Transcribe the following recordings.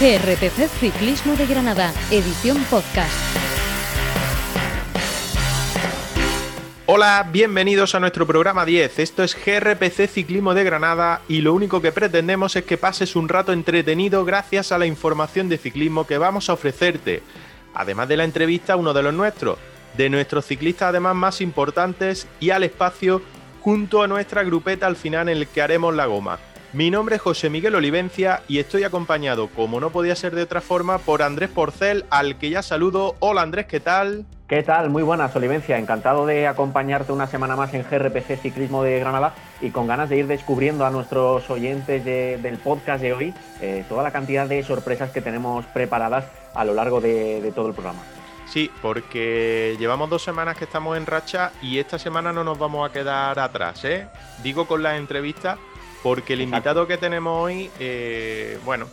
GRPC Ciclismo de Granada, edición podcast. Hola, bienvenidos a nuestro programa 10. Esto es GRPC Ciclismo de Granada y lo único que pretendemos es que pases un rato entretenido gracias a la información de ciclismo que vamos a ofrecerte. Además de la entrevista, uno de los nuestros, de nuestros ciclistas además más importantes y al espacio junto a nuestra grupeta al final en el que haremos la goma. Mi nombre es José Miguel Olivencia y estoy acompañado, como no podía ser de otra forma, por Andrés Porcel, al que ya saludo. Hola Andrés, ¿qué tal? ¿Qué tal? Muy buenas, Olivencia. Encantado de acompañarte una semana más en GRPC Ciclismo de Granada y con ganas de ir descubriendo a nuestros oyentes del podcast de hoy eh, toda la cantidad de sorpresas que tenemos preparadas a lo largo de todo el programa. Sí, porque llevamos dos semanas que estamos en racha y esta semana no nos vamos a quedar atrás, ¿eh? Digo con las entrevistas porque el invitado que tenemos hoy, eh, bueno,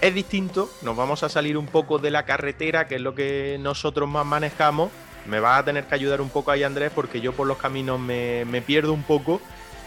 es distinto. Nos vamos a salir un poco de la carretera, que es lo que nosotros más manejamos. Me va a tener que ayudar un poco ahí, Andrés, porque yo por los caminos me, pierdo un poco.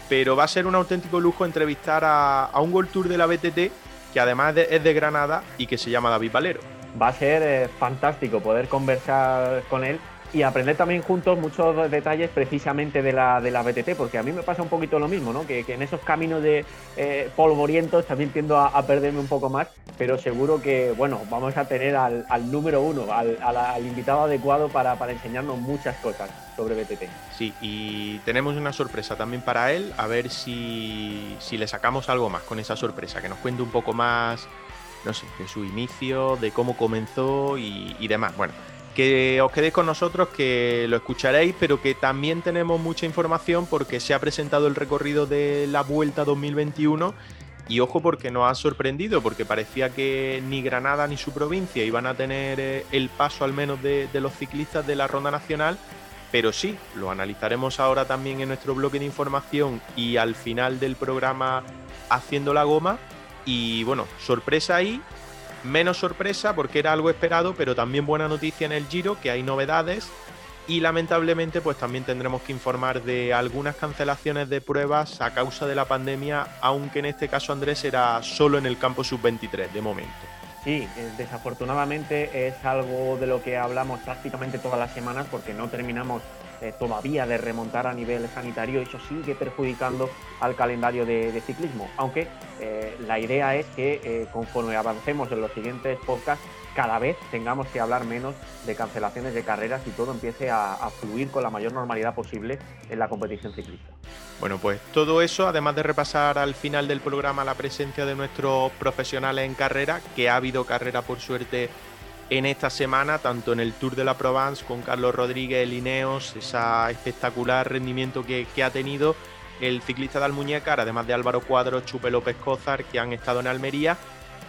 Pero va a ser un auténtico lujo entrevistar a, un World Tour de la BTT, que además es de Granada y que se llama David Valero va a ser eh, fantástico poder conversar con él y aprender también juntos muchos detalles precisamente de la, de BTT, porque a mí me pasa un poquito lo mismo, ¿no? que, en esos caminos de eh, polvorientos también tiendo a, perderme un poco más, pero seguro que bueno, vamos a tener al, número uno, al, invitado adecuado para, para, enseñarnos muchas cosas sobre BTT. Sí, y tenemos una sorpresa también para él, a ver si, si le sacamos algo más con esa sorpresa, que nos cuente un poco más no sé, de su inicio, de cómo comenzó y, demás. Bueno, que os quedéis con nosotros, que lo escucharéis, pero que también tenemos mucha información porque se ha presentado el recorrido de la Vuelta 2021 y ojo porque nos ha sorprendido, porque parecía que ni Granada ni su provincia iban a tener eh, el paso al menos de, de los ciclistas de la Ronda Nacional, pero sí, lo analizaremos ahora también en nuestro bloque de información y al final del programa haciendo la goma. Y bueno, sorpresa ahí, menos sorpresa porque era algo esperado, pero también buena noticia en el Giro, que hay novedades. Y lamentablemente pues también tendremos que informar de algunas cancelaciones de pruebas a causa de la pandemia, aunque en este caso Andrés era solo en el campo sub-23 de momento. Sí, eh, desafortunadamente es algo de lo que hablamos prácticamente todas las semanas porque no terminamos eh, todavía de remontar a nivel sanitario, eso sigue perjudicando al calendario de, ciclismo. Aunque eh, la idea es que eh, conforme avancemos en los siguientes podcasts, cada vez tengamos que hablar menos de cancelaciones de carreras y todo empiece a, a, fluir con la mayor normalidad posible en la competición ciclista. Bueno, pues todo eso, además de repasar al final del programa la presencia de nuestros profesionales en carrera, que ha habido carrera por suerte en esta semana, tanto en el Tour de la Provence con Carlos Rodríguez, Lineos, ese espectacular rendimiento que, ha tenido el ciclista de Almuñécar, además de Álvaro Cuadro, Chupe López Cózar, que han estado en Almería.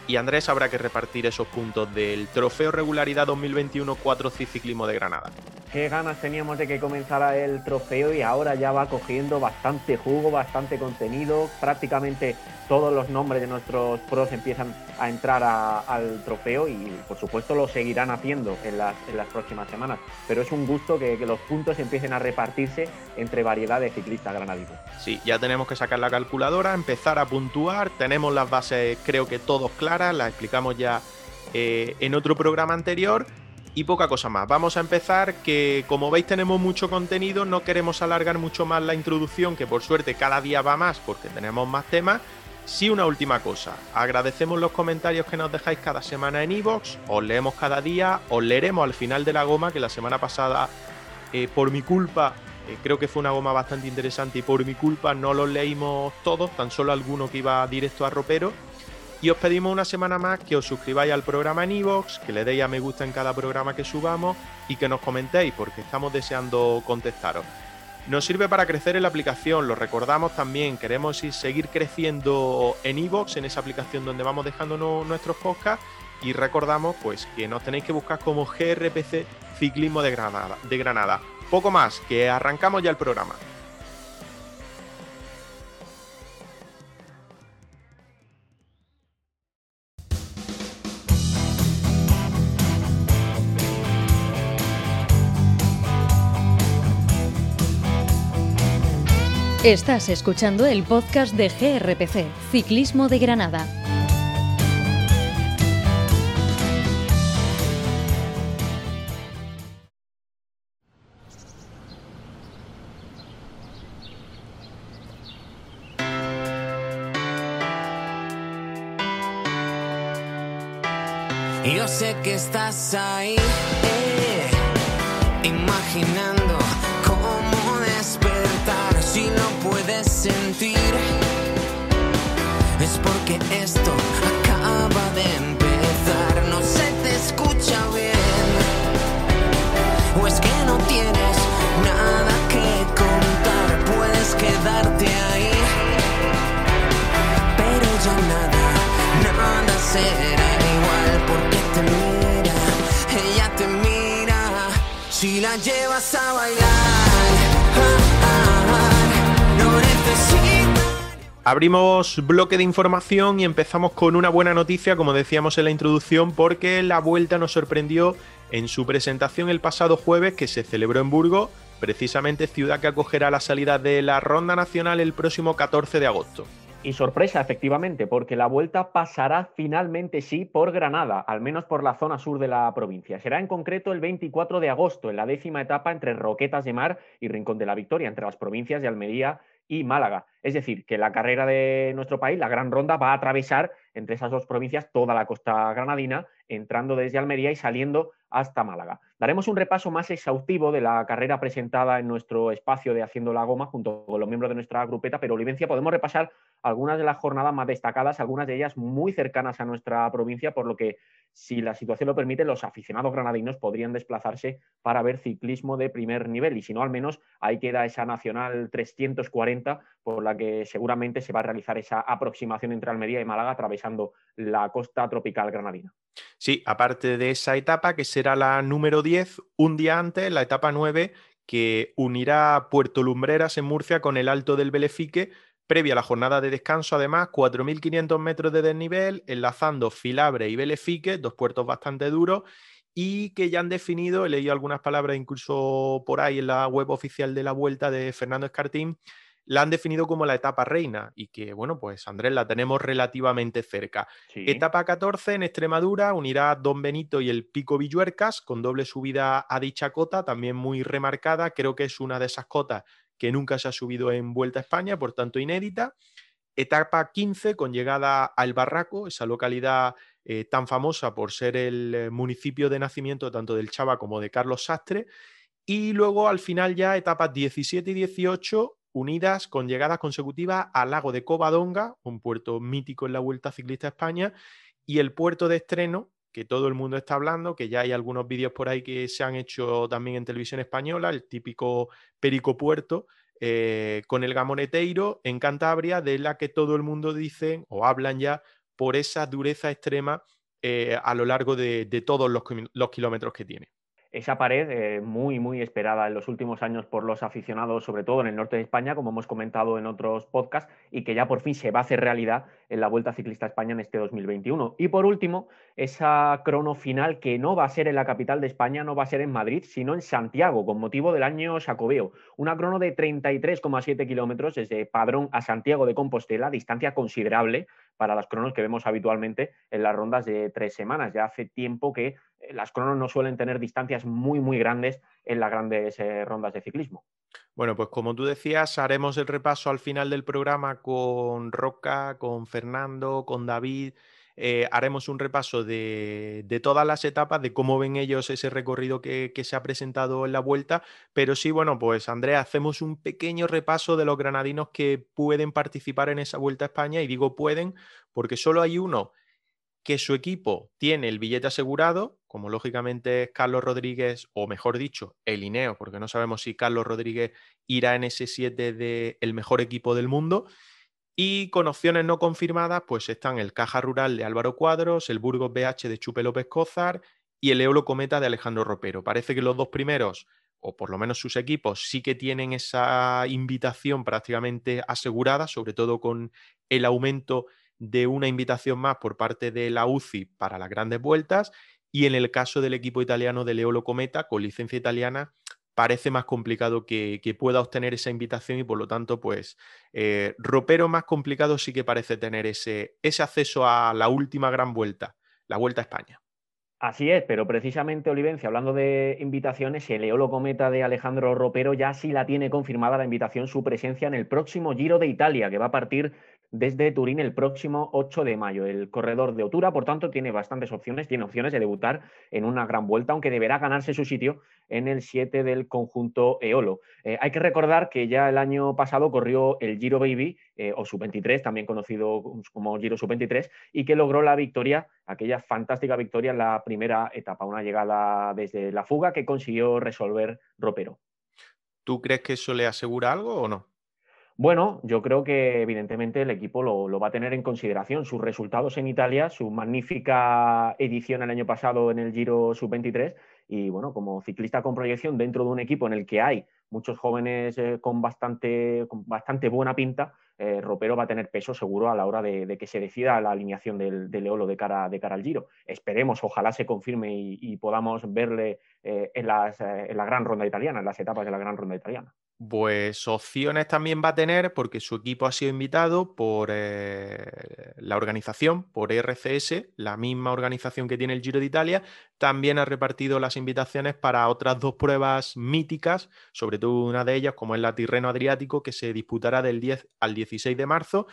Y Andrés habrá que repartir esos puntos del Trofeo Regularidad 2021 4 Ciclismo de Granada. Qué ganas teníamos de que comenzara el trofeo y ahora ya va cogiendo bastante jugo, bastante contenido, prácticamente todos los nombres de nuestros pros empiezan a entrar al trofeo y por supuesto lo seguirán haciendo en las, próximas semanas. Pero es un gusto que, los puntos empiecen a repartirse entre variedad de ciclistas granadinos. Sí, ya tenemos que sacar la calculadora, empezar a puntuar, tenemos las bases creo que todos claras, las explicamos ya eh, en otro programa anterior. Y poca cosa más. Vamos a empezar que como veis tenemos mucho contenido, no queremos alargar mucho más la introducción, que por suerte cada día va más porque tenemos más temas Sí, una última cosa. Agradecemos los comentarios que nos dejáis cada semana en iVoox. os leemos cada día, os leeremos al final de la goma, que la semana pasada, eh, por mi culpa, eh, creo que fue una goma bastante interesante y por mi culpa no los leímos todos, tan solo alguno que iba directo a ropero. Y os pedimos una semana más que os suscribáis al programa en iVoox, que le deis a me gusta en cada programa que subamos y que nos comentéis, porque estamos deseando contestaros. Nos sirve para crecer en la aplicación, lo recordamos también, queremos seguir creciendo en iVoox, en esa aplicación donde vamos dejando nuestros podcasts y recordamos pues que nos tenéis que buscar como GRPC Ciclismo de Granada, de Granada. Poco más, que arrancamos ya el programa. Estás escuchando el podcast de GRPC, Ciclismo de Granada. Yo sé que estás ahí, eh, imaginando. Es porque esto acaba de empezar, no se te escucha bien. O es que no tienes nada que contar, puedes quedarte ahí. Pero ya nada, nada será igual porque te mira, ella te mira. Si la llevas a bailar, Abrimos bloque de información y empezamos con una buena noticia, como decíamos en la introducción, porque la vuelta nos sorprendió en su presentación el pasado jueves que se celebró en Burgos, precisamente ciudad que acogerá la salida de la ronda nacional el próximo 14 de agosto. Y sorpresa, efectivamente, porque la vuelta pasará finalmente sí por Granada, al menos por la zona sur de la provincia. Será en concreto el 24 de agosto, en la décima etapa entre Roquetas de Mar y Rincón de la Victoria, entre las provincias de Almería y Málaga. Es decir, que la carrera de nuestro país, la Gran Ronda, va a atravesar entre esas dos provincias toda la costa granadina, entrando desde Almería y saliendo hasta Málaga. Daremos un repaso más exhaustivo de la carrera presentada en nuestro espacio de Haciendo la Goma junto con los miembros de nuestra grupeta, pero Olivencia podemos repasar algunas de las jornadas más destacadas, algunas de ellas muy cercanas a nuestra provincia, por lo que si la situación lo permite, los aficionados granadinos podrían desplazarse para ver ciclismo de primer nivel y si no, al menos ahí queda esa Nacional 340 por la que seguramente se va a realizar esa aproximación entre Almería y Málaga atravesando la costa tropical granadina. Sí, aparte de esa etapa que será la número 10, un día antes, la etapa 9, que unirá Puerto Lumbreras en Murcia con el Alto del Belefique, previa a la jornada de descanso, además, 4.500 metros de desnivel, enlazando Filabre y Belefique, dos puertos bastante duros, y que ya han definido, he leído algunas palabras incluso por ahí en la web oficial de la vuelta de Fernando Escartín, la han definido como la etapa reina y que, bueno, pues Andrés la tenemos relativamente cerca. Sí. Etapa 14 en Extremadura unirá Don Benito y el Pico Villuercas con doble subida a dicha cota, también muy remarcada. Creo que es una de esas cotas que nunca se ha subido en Vuelta a España, por tanto inédita. Etapa 15 con llegada al Barraco, esa localidad eh, tan famosa por ser el eh, municipio de nacimiento tanto del Chava como de Carlos Sastre. Y luego al final ya etapas 17 y 18 unidas con llegadas consecutivas al lago de Covadonga, un puerto mítico en la Vuelta Ciclista a España, y el puerto de estreno, que todo el mundo está hablando, que ya hay algunos vídeos por ahí que se han hecho también en televisión española, el típico Perico Puerto, eh, con el Gamoneteiro en Cantabria, de la que todo el mundo dice o hablan ya por esa dureza extrema eh, a lo largo de, todos los kilómetros que tiene. Esa pared eh, muy, muy esperada en los últimos años por los aficionados, sobre todo en el norte de España, como hemos comentado en otros podcasts, y que ya por fin se va a hacer realidad en la Vuelta Ciclista a España en este 2021. Y por último, esa crono final que no va a ser en la capital de España, no va a ser en Madrid, sino en Santiago, con motivo del año Sacobeo. Una crono de 33,7 kilómetros desde Padrón a Santiago de Compostela, distancia considerable para las cronos que vemos habitualmente en las rondas de tres semanas. Ya hace tiempo que eh, las cronos no suelen tener distancias muy, muy grandes en las grandes eh, rondas de ciclismo. Bueno, pues como tú decías, haremos el repaso al final del programa con Roca, con Fernando, con David. Eh, haremos un repaso de, todas las etapas, de cómo ven ellos ese recorrido que, que se ha presentado en la vuelta. Pero sí, bueno, pues Andrea, hacemos un pequeño repaso de los granadinos que pueden participar en esa vuelta a España. Y digo pueden porque solo hay uno que su equipo tiene el billete asegurado, como lógicamente es Carlos Rodríguez, o mejor dicho, el INEO, porque no sabemos si Carlos Rodríguez irá en ese 7 del mejor equipo del mundo. Y con opciones no confirmadas, pues están el Caja Rural de Álvaro Cuadros, el Burgos BH de Chupe López Cózar y el Eolo Cometa de Alejandro Ropero. Parece que los dos primeros, o por lo menos sus equipos, sí que tienen esa invitación prácticamente asegurada, sobre todo con el aumento de una invitación más por parte de la UCI para las grandes vueltas. Y en el caso del equipo italiano de Leolo Cometa, con licencia italiana, parece más complicado que, pueda obtener esa invitación y por lo tanto, pues, eh, Ropero más complicado sí que parece tener ese, ese acceso a la última gran vuelta, la Vuelta a España. Así es, pero precisamente Olivencia, hablando de invitaciones, el Eolo Cometa de Alejandro Ropero ya sí la tiene confirmada la invitación, su presencia en el próximo Giro de Italia, que va a partir desde Turín el próximo 8 de mayo. El corredor de Otura, por tanto, tiene bastantes opciones, tiene opciones de debutar en una gran vuelta, aunque deberá ganarse su sitio en el 7 del conjunto Eolo. Eh, hay que recordar que ya el año pasado corrió el Giro Baby, eh, o Sub-23, también conocido como Giro Sub-23, y que logró la victoria, aquella fantástica victoria en la primera etapa, una llegada desde la fuga que consiguió resolver Ropero. ¿Tú crees que eso le asegura algo o no? Bueno, yo creo que evidentemente el equipo lo, va a tener en consideración. Sus resultados en Italia, su magnífica edición el año pasado en el Giro Sub-23 y bueno, como ciclista con proyección dentro de un equipo en el que hay muchos jóvenes eh, con, bastante, buena pinta, eh, Ropero va a tener peso seguro a la hora de, que se decida la alineación del, del, Eolo de cara, de cara al Giro. Esperemos, ojalá se confirme y, podamos verle eh, en, en la gran ronda italiana, en las etapas de la gran ronda italiana pues opciones también va a tener porque su equipo ha sido invitado por eh, la organización, por RCS, la misma organización que tiene el Giro de Italia, también ha repartido las invitaciones para otras dos pruebas míticas, sobre todo una de ellas como es la Tirreno Adriático, que se disputará del 10 al 16 de marzo,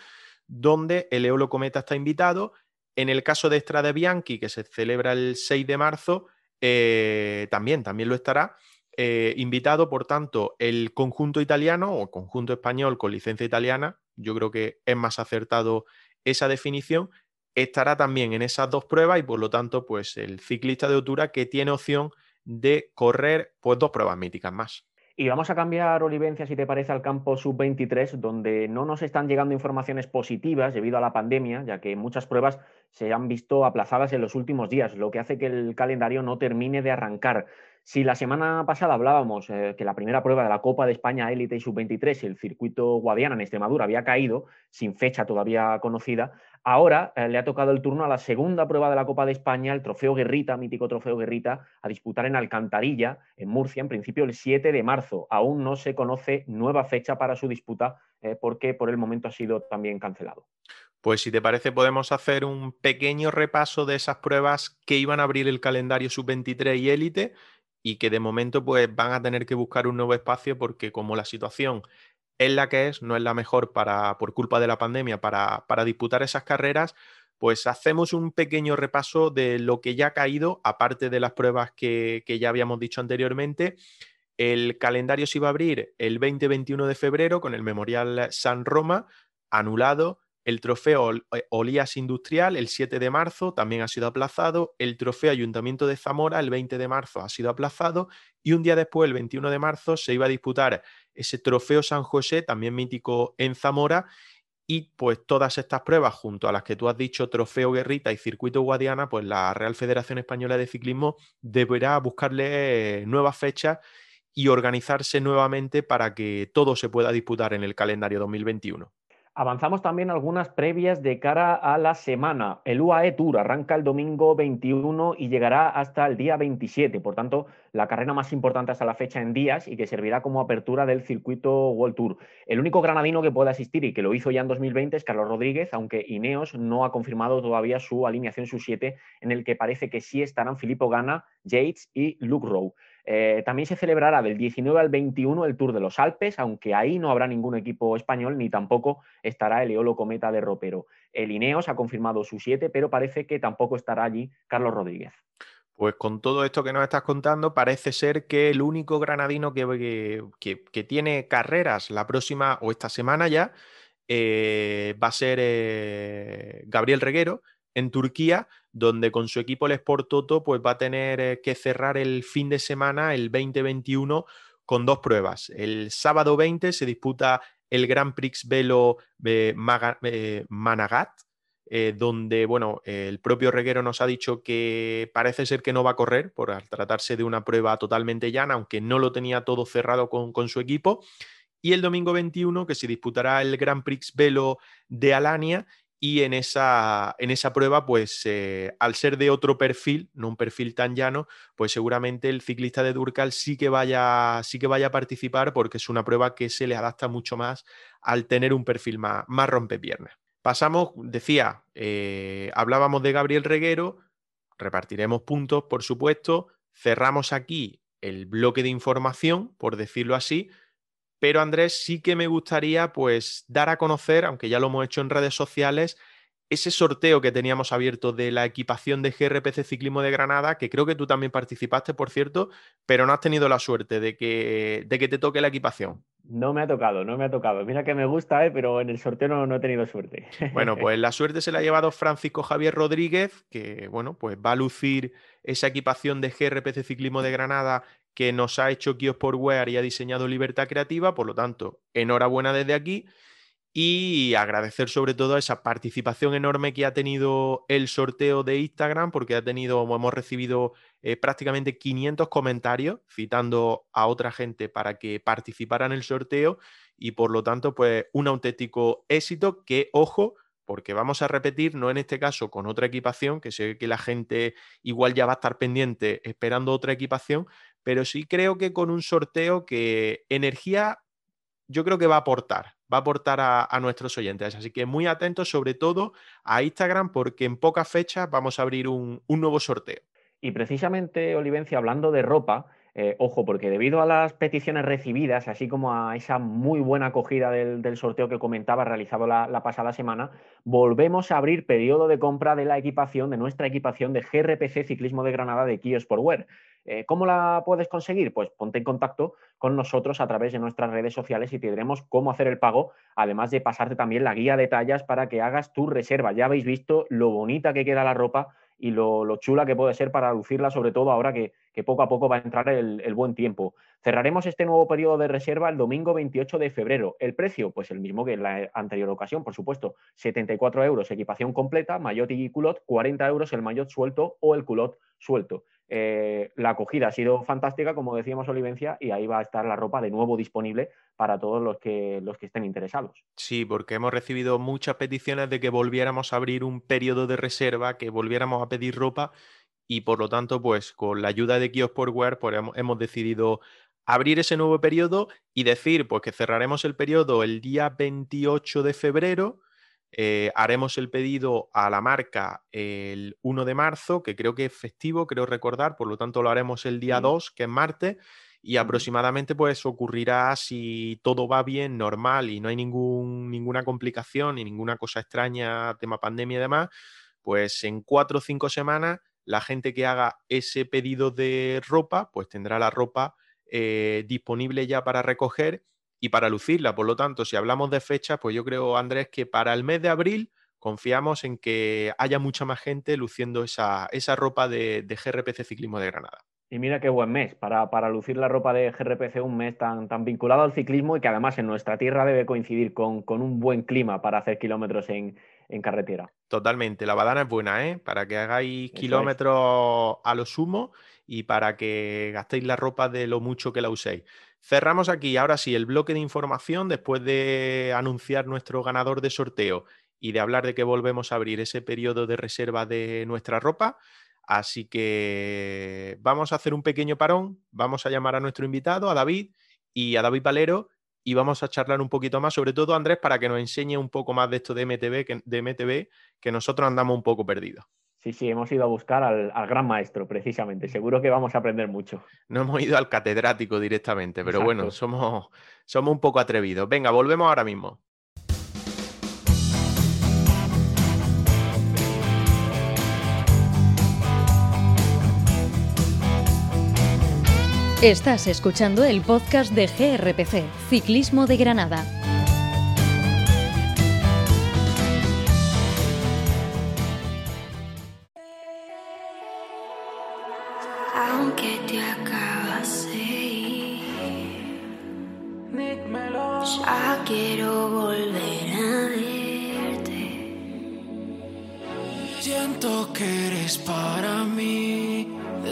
donde el Eolo Cometa está invitado. En el caso de Estrada Bianchi, que se celebra el 6 de marzo, eh, también, también lo estará. Eh, invitado, por tanto, el conjunto italiano o conjunto español con licencia italiana, yo creo que es más acertado esa definición, estará también en esas dos pruebas y por lo tanto, pues el ciclista de altura que tiene opción de correr pues dos pruebas míticas más. Y vamos a cambiar, Olivencia, si te parece, al campo sub-23, donde no nos están llegando informaciones positivas debido a la pandemia, ya que muchas pruebas se han visto aplazadas en los últimos días, lo que hace que el calendario no termine de arrancar. Si la semana pasada hablábamos eh, que la primera prueba de la Copa de España Élite y Sub-23, el circuito Guadiana en Extremadura, había caído, sin fecha todavía conocida, ahora eh, le ha tocado el turno a la segunda prueba de la Copa de España, el Trofeo Guerrita, mítico Trofeo Guerrita, a disputar en Alcantarilla, en Murcia, en principio el 7 de marzo. Aún no se conoce nueva fecha para su disputa eh, porque por el momento ha sido también cancelado. Pues si te parece podemos hacer un pequeño repaso de esas pruebas que iban a abrir el calendario sub-23 y élite y que de momento pues van a tener que buscar un nuevo espacio porque como la situación es la que es, no es la mejor para, por culpa de la pandemia para, para disputar esas carreras, pues hacemos un pequeño repaso de lo que ya ha caído, aparte de las pruebas que, que ya habíamos dicho anteriormente. El calendario se iba a abrir el 20-21 de febrero con el Memorial San Roma, anulado. El trofeo eh, Olías Industrial el 7 de marzo también ha sido aplazado. El trofeo Ayuntamiento de Zamora el 20 de marzo ha sido aplazado. Y un día después, el 21 de marzo, se iba a disputar ese trofeo San José, también mítico en Zamora. Y pues todas estas pruebas, junto a las que tú has dicho, Trofeo Guerrita y Circuito Guadiana, pues la Real Federación Española de Ciclismo deberá buscarle nuevas fechas y organizarse nuevamente para que todo se pueda disputar en el calendario 2021. Avanzamos también algunas previas de cara a la semana. El UAE Tour arranca el domingo 21 y llegará hasta el día 27. Por tanto, la carrera más importante hasta la fecha en días y que servirá como apertura del circuito World Tour. El único granadino que puede asistir y que lo hizo ya en 2020 es Carlos Rodríguez, aunque Ineos no ha confirmado todavía su alineación, su 7, en el que parece que sí estarán Filippo Gana, Yates y Luke Rowe. Eh, también se celebrará del 19 al 21 el Tour de los Alpes, aunque ahí no habrá ningún equipo español ni tampoco estará el Eolo Cometa de Ropero. El Ineos ha confirmado su 7, pero parece que tampoco estará allí Carlos Rodríguez. Pues con todo esto que nos estás contando, parece ser que el único granadino que, que, tiene carreras la próxima o esta semana ya eh, va a ser eh, Gabriel Reguero, en Turquía, donde con su equipo el Sport Toto pues va a tener eh, que cerrar el fin de semana, el 2021, con dos pruebas. El sábado 20 se disputa el Grand Prix Velo de eh, Managat, eh, donde bueno, el propio Reguero nos ha dicho que parece ser que no va a correr por tratarse de una prueba totalmente llana, aunque no lo tenía todo cerrado con, con su equipo. Y el domingo 21, que se disputará el Grand Prix Velo de Alania y en esa, en esa prueba, pues eh, al ser de otro perfil, no un perfil tan llano, pues seguramente el ciclista de Durcal sí que, vaya, sí que vaya a participar porque es una prueba que se le adapta mucho más al tener un perfil más, más rompepiernas. Pasamos, decía, eh, hablábamos de Gabriel Reguero, repartiremos puntos, por supuesto, cerramos aquí el bloque de información, por decirlo así, pero Andrés, sí que me gustaría pues dar a conocer, aunque ya lo hemos hecho en redes sociales, ese sorteo que teníamos abierto de la equipación de GRPC Ciclismo de Granada, que creo que tú también participaste, por cierto, pero no has tenido la suerte de que, de que te toque la equipación. No me ha tocado, no me ha tocado. Mira que me gusta, ¿eh? pero en el sorteo no, no, he tenido suerte. Bueno, pues la suerte se la ha llevado Francisco Javier Rodríguez, que bueno, pues va a lucir esa equipación de GRPC Ciclismo de Granada que nos ha hecho Kiosportwear y ha diseñado Libertad Creativa, por lo tanto, enhorabuena desde aquí y agradecer sobre todo esa participación enorme que ha tenido el sorteo de Instagram, porque ha tenido, hemos recibido eh, prácticamente 500 comentarios citando a otra gente para que participara en el sorteo y por lo tanto, pues un auténtico éxito que, ojo, porque vamos a repetir, no en este caso con otra equipación, que sé que la gente igual ya va a estar pendiente esperando otra equipación, pero sí creo que con un sorteo que energía yo creo que va a aportar, va a aportar a, nuestros oyentes. Así que muy atentos sobre todo a Instagram porque en pocas fechas vamos a abrir un, nuevo sorteo. Y precisamente, Olivencia, hablando de ropa, eh, ojo, porque debido a las peticiones recibidas, así como a esa muy buena acogida del, sorteo que comentaba realizado la, pasada semana, volvemos a abrir periodo de compra de la equipación, de nuestra equipación de GRPC Ciclismo de Granada de Web. Eh, ¿Cómo la puedes conseguir? Pues ponte en contacto con nosotros a través de nuestras redes sociales y te diremos cómo hacer el pago, además de pasarte también la guía de tallas para que hagas tu reserva. Ya habéis visto lo bonita que queda la ropa y lo, chula que puede ser para lucirla, sobre todo ahora que, poco a poco va a entrar el, buen tiempo. Cerraremos este nuevo periodo de reserva el domingo 28 de febrero. El precio, pues el mismo que en la anterior ocasión, por supuesto, 74 euros equipación completa, maillot y culot, 40 euros el maillot suelto o el culot suelto. Eh, la acogida ha sido fantástica, como decíamos Olivencia, y ahí va a estar la ropa de nuevo disponible para todos los que, los que estén interesados. Sí, porque hemos recibido muchas peticiones de que volviéramos a abrir un periodo de reserva, que volviéramos a pedir ropa y por lo tanto, pues con la ayuda de Kiosportwear, pues hemos, hemos decidido abrir ese nuevo periodo y decir pues que cerraremos el periodo el día 28 de febrero eh, haremos el pedido a la marca el 1 de marzo, que creo que es festivo, creo recordar, por lo tanto lo haremos el día 2, que es martes, y aproximadamente pues ocurrirá si todo va bien, normal y no hay ningún, ninguna complicación ni ninguna cosa extraña, tema pandemia y demás, pues en cuatro o cinco semanas la gente que haga ese pedido de ropa, pues tendrá la ropa eh, disponible ya para recoger y para lucirla. Por lo tanto, si hablamos de fechas, pues yo creo, Andrés, que para el mes de abril confiamos en que haya mucha más gente luciendo esa, esa ropa de, GRPC Ciclismo de Granada. Y mira qué buen mes para, para, lucir la ropa de GRPC, un mes tan, tan vinculado al ciclismo y que además en nuestra tierra debe coincidir con, un buen clima para hacer kilómetros en, carretera. Totalmente, la badana es buena, ¿eh? Para que hagáis kilómetros a lo sumo y para que gastéis la ropa de lo mucho que la uséis. Cerramos aquí, ahora sí, el bloque de información después de anunciar nuestro ganador de sorteo y de hablar de que volvemos a abrir ese periodo de reserva de nuestra ropa. Así que vamos a hacer un pequeño parón, vamos a llamar a nuestro invitado, a David y a David Valero, y vamos a charlar un poquito más, sobre todo Andrés, para que nos enseñe un poco más de esto de MTV, de MTV, que nosotros andamos un poco perdidos. Sí, sí, hemos ido a buscar al, gran maestro, precisamente. Seguro que vamos a aprender mucho. No hemos ido al catedrático directamente, pero bueno, somos, somos un poco atrevidos. Venga, volvemos ahora mismo. Estás escuchando el podcast de GRPC, Ciclismo de Granada.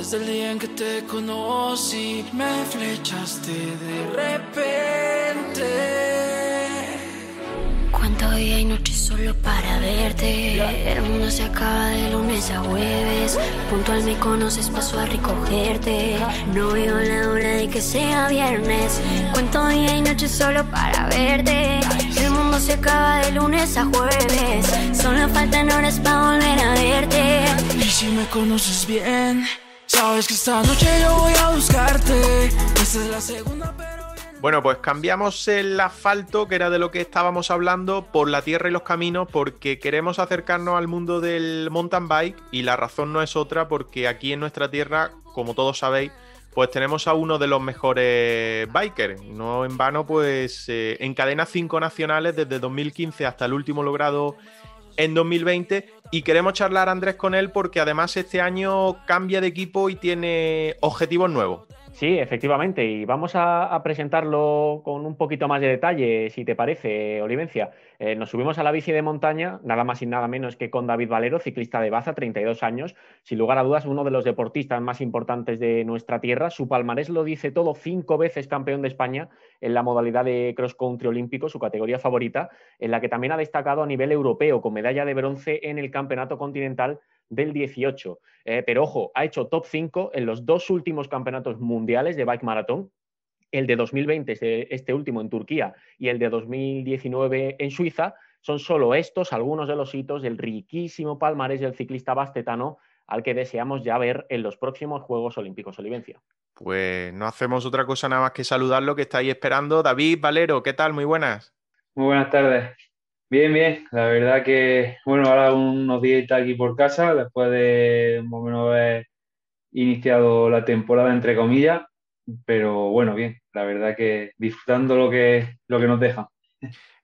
Desde el día en que te conocí, me flechaste de repente. Cuánto día y noche solo para verte. El mundo se acaba de lunes a jueves. Puntual me conoces, paso a recogerte. No veo la hora de que sea viernes. Cuánto día y noche solo para verte. El mundo se acaba de lunes a jueves. Solo faltan horas para volver a verte. Y si me conoces bien. Sabes que esta noche yo voy a buscarte. Esta es la segunda, pero. Bueno, pues cambiamos el asfalto, que era de lo que estábamos hablando, por la tierra y los caminos, porque queremos acercarnos al mundo del mountain bike y la razón no es otra, porque aquí en nuestra tierra, como todos sabéis, pues tenemos a uno de los mejores bikers. No en vano, pues eh, encadena cinco nacionales desde 2015 hasta el último logrado en 2020 y queremos charlar Andrés con él porque además este año cambia de equipo y tiene objetivos nuevos. Sí, efectivamente, y vamos a, presentarlo con un poquito más de detalle, si te parece, Olivencia. Eh, nos subimos a la bici de montaña, nada más y nada menos que con David Valero, ciclista de Baza, 32 años, sin lugar a dudas uno de los deportistas más importantes de nuestra tierra. Su palmarés lo dice todo, cinco veces campeón de España en la modalidad de cross country olímpico, su categoría favorita, en la que también ha destacado a nivel europeo con medalla de bronce en el Campeonato Continental del 18. Eh, pero ojo, ha hecho top 5 en los dos últimos campeonatos mundiales de bike maratón, el de 2020, este, este último en Turquía, y el de 2019 en Suiza. Son solo estos algunos de los hitos del riquísimo palmarés del ciclista bastetano al que deseamos ya ver en los próximos Juegos Olímpicos Olivencia. Pues no hacemos otra cosa nada más que saludarlo que estáis esperando. David Valero, ¿qué tal? Muy buenas. Muy buenas tardes. Bien, bien. La verdad que, bueno, ahora unos días aquí por casa, después de más o menos haber iniciado la temporada, entre comillas, pero bueno, bien. La verdad que disfrutando lo que, lo que nos deja.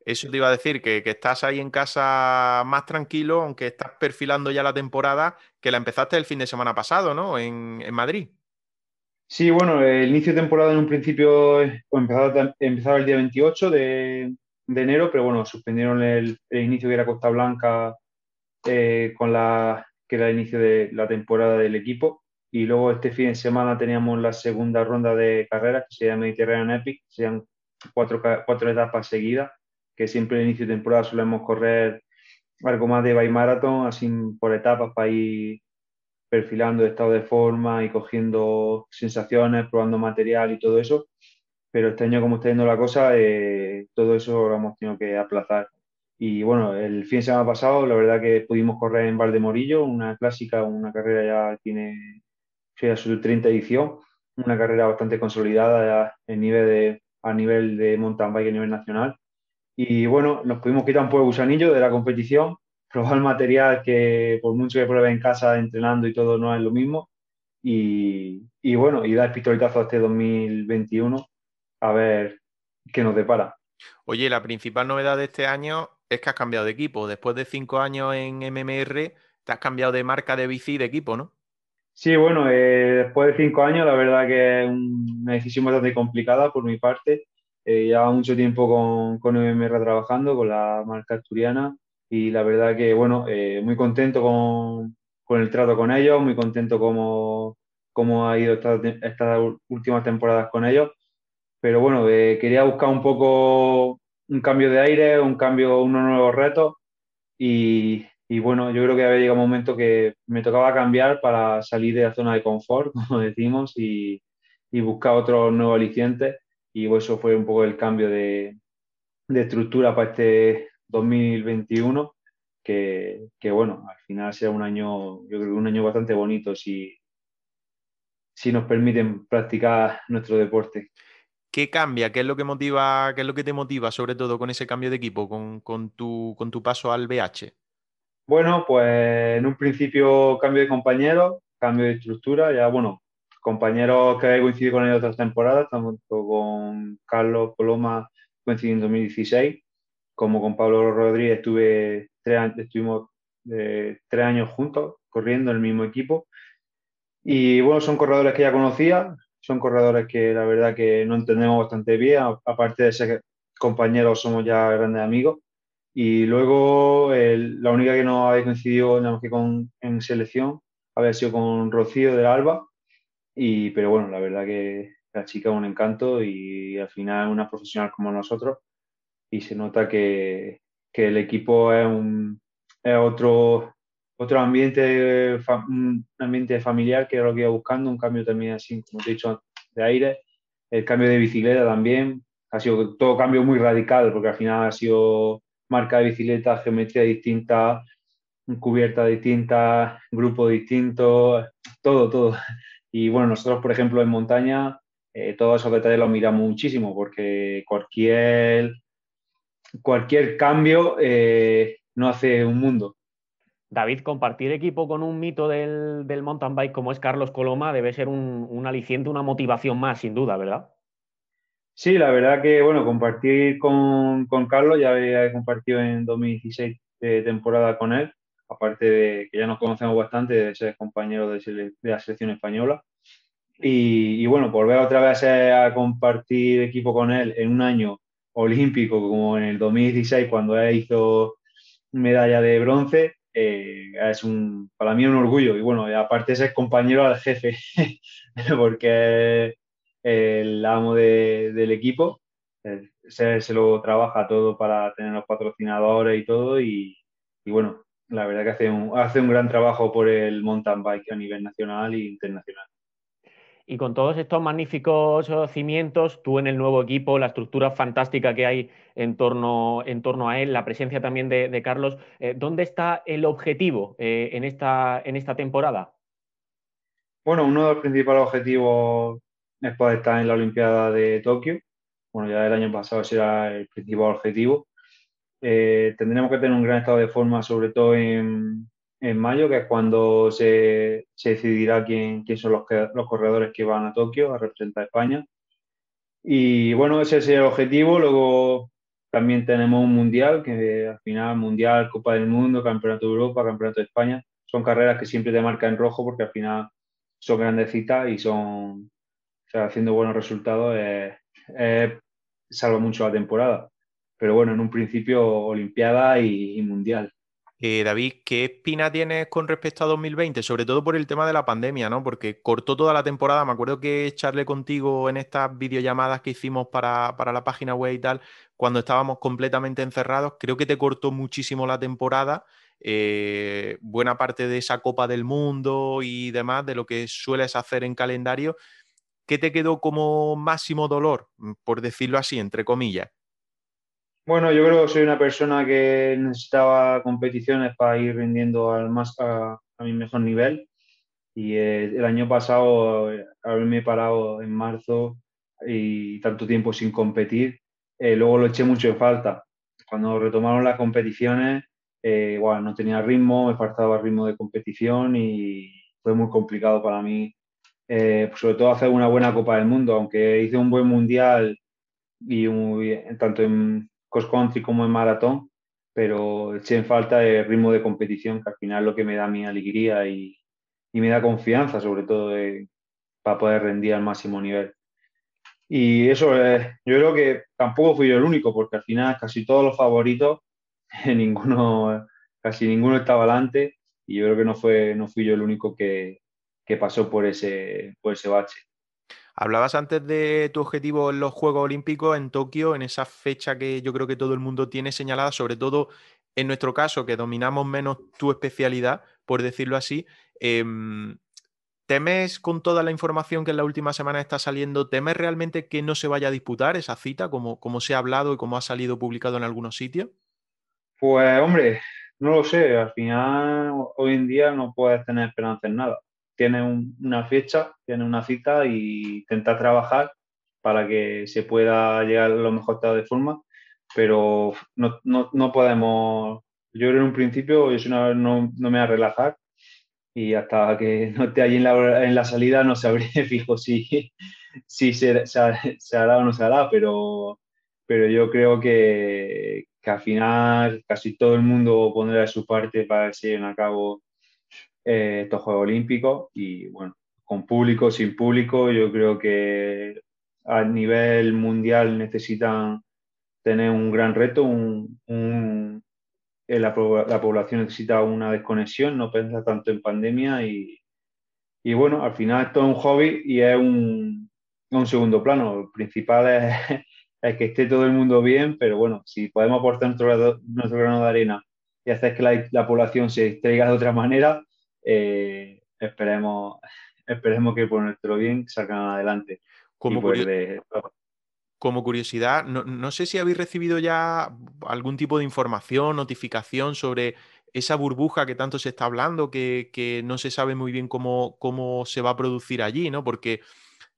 Eso te iba a decir, que, estás ahí en casa más tranquilo, aunque estás perfilando ya la temporada, que la empezaste el fin de semana pasado, ¿no? En, Madrid. Sí, bueno, el inicio de temporada en un principio empezaba, empezaba el día 28 de, de enero, pero bueno, suspendieron el, inicio que era Costa Blanca eh, con la que era el inicio de la temporada del equipo. Y luego este fin de semana teníamos la segunda ronda de carreras que se llama Mediterranean Epic, sean cuatro, cuatro etapas seguidas, que siempre al inicio de temporada solemos correr algo más de bike marathon, así por etapas para ir perfilando estado de forma y cogiendo sensaciones, probando material y todo eso pero este año como está yendo la cosa, eh, todo eso lo hemos tenido que aplazar. Y bueno, el fin de semana pasado, la verdad que pudimos correr en Valdemorillo, una clásica, una carrera ya tiene ya su 30 edición, una carrera bastante consolidada en nivel de, a nivel de mountain bike a nivel nacional. Y bueno, nos pudimos quitar un poco el gusanillo de la competición, probar material que por mucho que pruebe en casa entrenando y todo no es lo mismo. Y, y bueno, y dar pistoletazo a este 2021 a ver qué nos depara. Oye, la principal novedad de este año es que has cambiado de equipo. Después de cinco años en MMR, te has cambiado de marca de bici y de equipo, ¿no? Sí, bueno, eh, después de cinco años, la verdad que es una decisión bastante complicada por mi parte. Eh, llevaba mucho tiempo con, con MMR trabajando, con la marca asturiana, y la verdad que, bueno, eh, muy contento con, con, el trato con ellos, muy contento como, cómo ha ido estas, estas últimas temporadas con ellos pero bueno, quería buscar un poco un cambio de aire, un cambio, unos nuevos retos y, y, bueno, yo creo que había llegado un momento que me tocaba cambiar para salir de la zona de confort, como decimos, y, y buscar otro nuevo aliciente y eso fue un poco el cambio de, de estructura para este 2021 que, que, bueno, al final será un año, yo creo que un año bastante bonito si, si nos permiten practicar nuestro deporte. ¿Qué cambia? ¿Qué es lo que motiva, qué es lo que te motiva, sobre todo con ese cambio de equipo, con, tu, paso al BH? Bueno, pues en un principio cambio de compañeros, cambio de estructura, ya bueno, compañeros que he coincidido con ellos otras temporadas, tanto con Carlos Coloma coincidí en 2016, como con Pablo Rodríguez estuve tres, estuvimos eh, tres años juntos corriendo en el mismo equipo. Y bueno, son corredores que ya conocía, son corredores que la verdad que no entendemos bastante bien, aparte de ser compañeros somos ya grandes amigos. Y luego la única que no había coincidido nada que con, en selección había sido con Rocío del Alba, y, pero bueno, la verdad que la chica es un encanto y al final una profesional como nosotros y se nota que, que el equipo es, un, es otro, otro ambiente, ambiente familiar que era lo que iba buscando, un cambio también así, como te he dicho, de aire, el cambio de bicicleta también, ha sido todo cambio muy radical, porque al final ha sido marca de bicicleta, geometría distinta, cubierta distinta, grupo distinto, todo, todo. Y bueno, nosotros, por ejemplo, en montaña, eh, todos esos detalles los miramos muchísimo porque cualquier, cualquier cambio eh, no hace un mundo. David, compartir equipo con un mito del, mountain bike como es Carlos Coloma debe ser un, aliciente, una motivación más, sin duda, ¿verdad? Sí, la verdad que, bueno, compartir con, Carlos, ya había compartido en 2016 eh, temporada con él, aparte de que ya nos conocemos bastante, de ser compañero de, la selección española. Y, bueno, volver otra vez a compartir equipo con él en un año olímpico como en el 2016, cuando él hizo medalla de bronce, eh, es un, para mí un orgullo. Y bueno, aparte ser compañero al jefe, porque el amo del equipo, se, se, lo trabaja todo para tener los patrocinadores y todo. Y, bueno, la verdad que hace un, hace un gran trabajo por el mountain bike a nivel nacional e internacional. Y con todos estos magníficos cimientos, tú en el nuevo equipo, la estructura fantástica que hay en torno, en torno a él, la presencia también de, Carlos, eh, ¿dónde está el objetivo eh, en, esta, en esta temporada? Bueno, uno de los principales objetivos es poder estar en la Olimpiada de Tokio. Bueno, ya el año pasado ese era el principal objetivo. Eh, tendremos que tener un gran estado de forma, sobre todo en, en mayo, que es cuando se, decidirá quién, son los, corredores que van a Tokio a representar a España. Y bueno, ese es el objetivo. Luego también tenemos un mundial, que al final Mundial, Copa del Mundo, Campeonato de Europa, Campeonato de España, son carreras que siempre te marcan en rojo porque al final son grandes citas y son, o sea, haciendo buenos resultados, salva mucho la temporada. Pero bueno, en un principio Olimpiada y Mundial. Eh, David, ¿qué espina tienes con respecto a 2020? Sobre todo por el tema de la pandemia, ¿no? Porque cortó toda la temporada. Me acuerdo que charlé contigo en estas videollamadas que hicimos para, la página web y tal, cuando estábamos completamente encerrados. Creo que te cortó muchísimo la temporada. Eh, buena parte de esa Copa del Mundo y demás, de lo que sueles hacer en calendario. ¿Qué te quedó como máximo dolor, por decirlo así, entre comillas? Bueno, yo creo que soy una persona que necesitaba competiciones para ir rindiendo al más a, mi mejor nivel. Y eh, el año pasado, eh, haberme parado en marzo y tanto tiempo sin competir, eh, luego lo eché mucho en falta. Cuando retomaron las competiciones, bueno, no tenía ritmo, me faltaba ritmo de competición y fue muy complicado para mí, sobre todo hacer una buena Copa del Mundo, aunque hice un buen mundial y tanto en cross country como en maratón, pero eché en falta el ritmo de competición, que al final lo que me da mi alegría y, y me da confianza, sobre todo para poder rendir al máximo nivel. Y eso, eh, yo creo que tampoco fui yo el único, porque al final casi todos los favoritos, ninguno, casi ninguno estaba adelante, y yo creo que no, fue, no fui yo el único que, que pasó por ese, por ese bache. Hablabas antes de tu objetivo en los Juegos Olímpicos en Tokio, en esa fecha que yo creo que todo el mundo tiene señalada, sobre todo en nuestro caso, que dominamos menos tu especialidad, por decirlo así. Em, ¿Temes con toda la información que en la última semana está saliendo, temes realmente que no se vaya a disputar esa cita, como, como se ha hablado y como ha salido publicado en algunos sitios? Pues hombre, no lo sé, al final hoy en día no puedes tener esperanza en nada tiene una fecha, tiene una cita y intentar trabajar para que se pueda llegar a lo mejor estado de forma, pero no, no, no podemos, yo creo en un principio yo no, no, me voy a relajar y hasta que no esté allí en la, en la salida no sabré fijo si, si se, se, hará o no se hará, pero, pero yo creo que, que al final casi todo el mundo pondrá su parte para que se lleven a cabo eh, estos Juegos Olímpicos y bueno, con público, sin público, yo creo que a nivel mundial necesitan tener un gran reto, un, eh, la, población necesita una desconexión, no piensa tanto en pandemia y, y, bueno, al final esto es un hobby y es un, un segundo plano. Lo principal es, es, que esté todo el mundo bien, pero bueno, si podemos aportar nuestro, nuestro grano de arena y hacer que la, la población se distraiga de otra manera, eh, esperemos, esperemos que por nuestro bien salgan adelante. Como, como curiosidad, no, sé si habéis recibido ya algún tipo de información, notificación sobre esa burbuja que tanto se está hablando, que, no se sabe muy bien cómo, cómo se va a producir allí, ¿no? Porque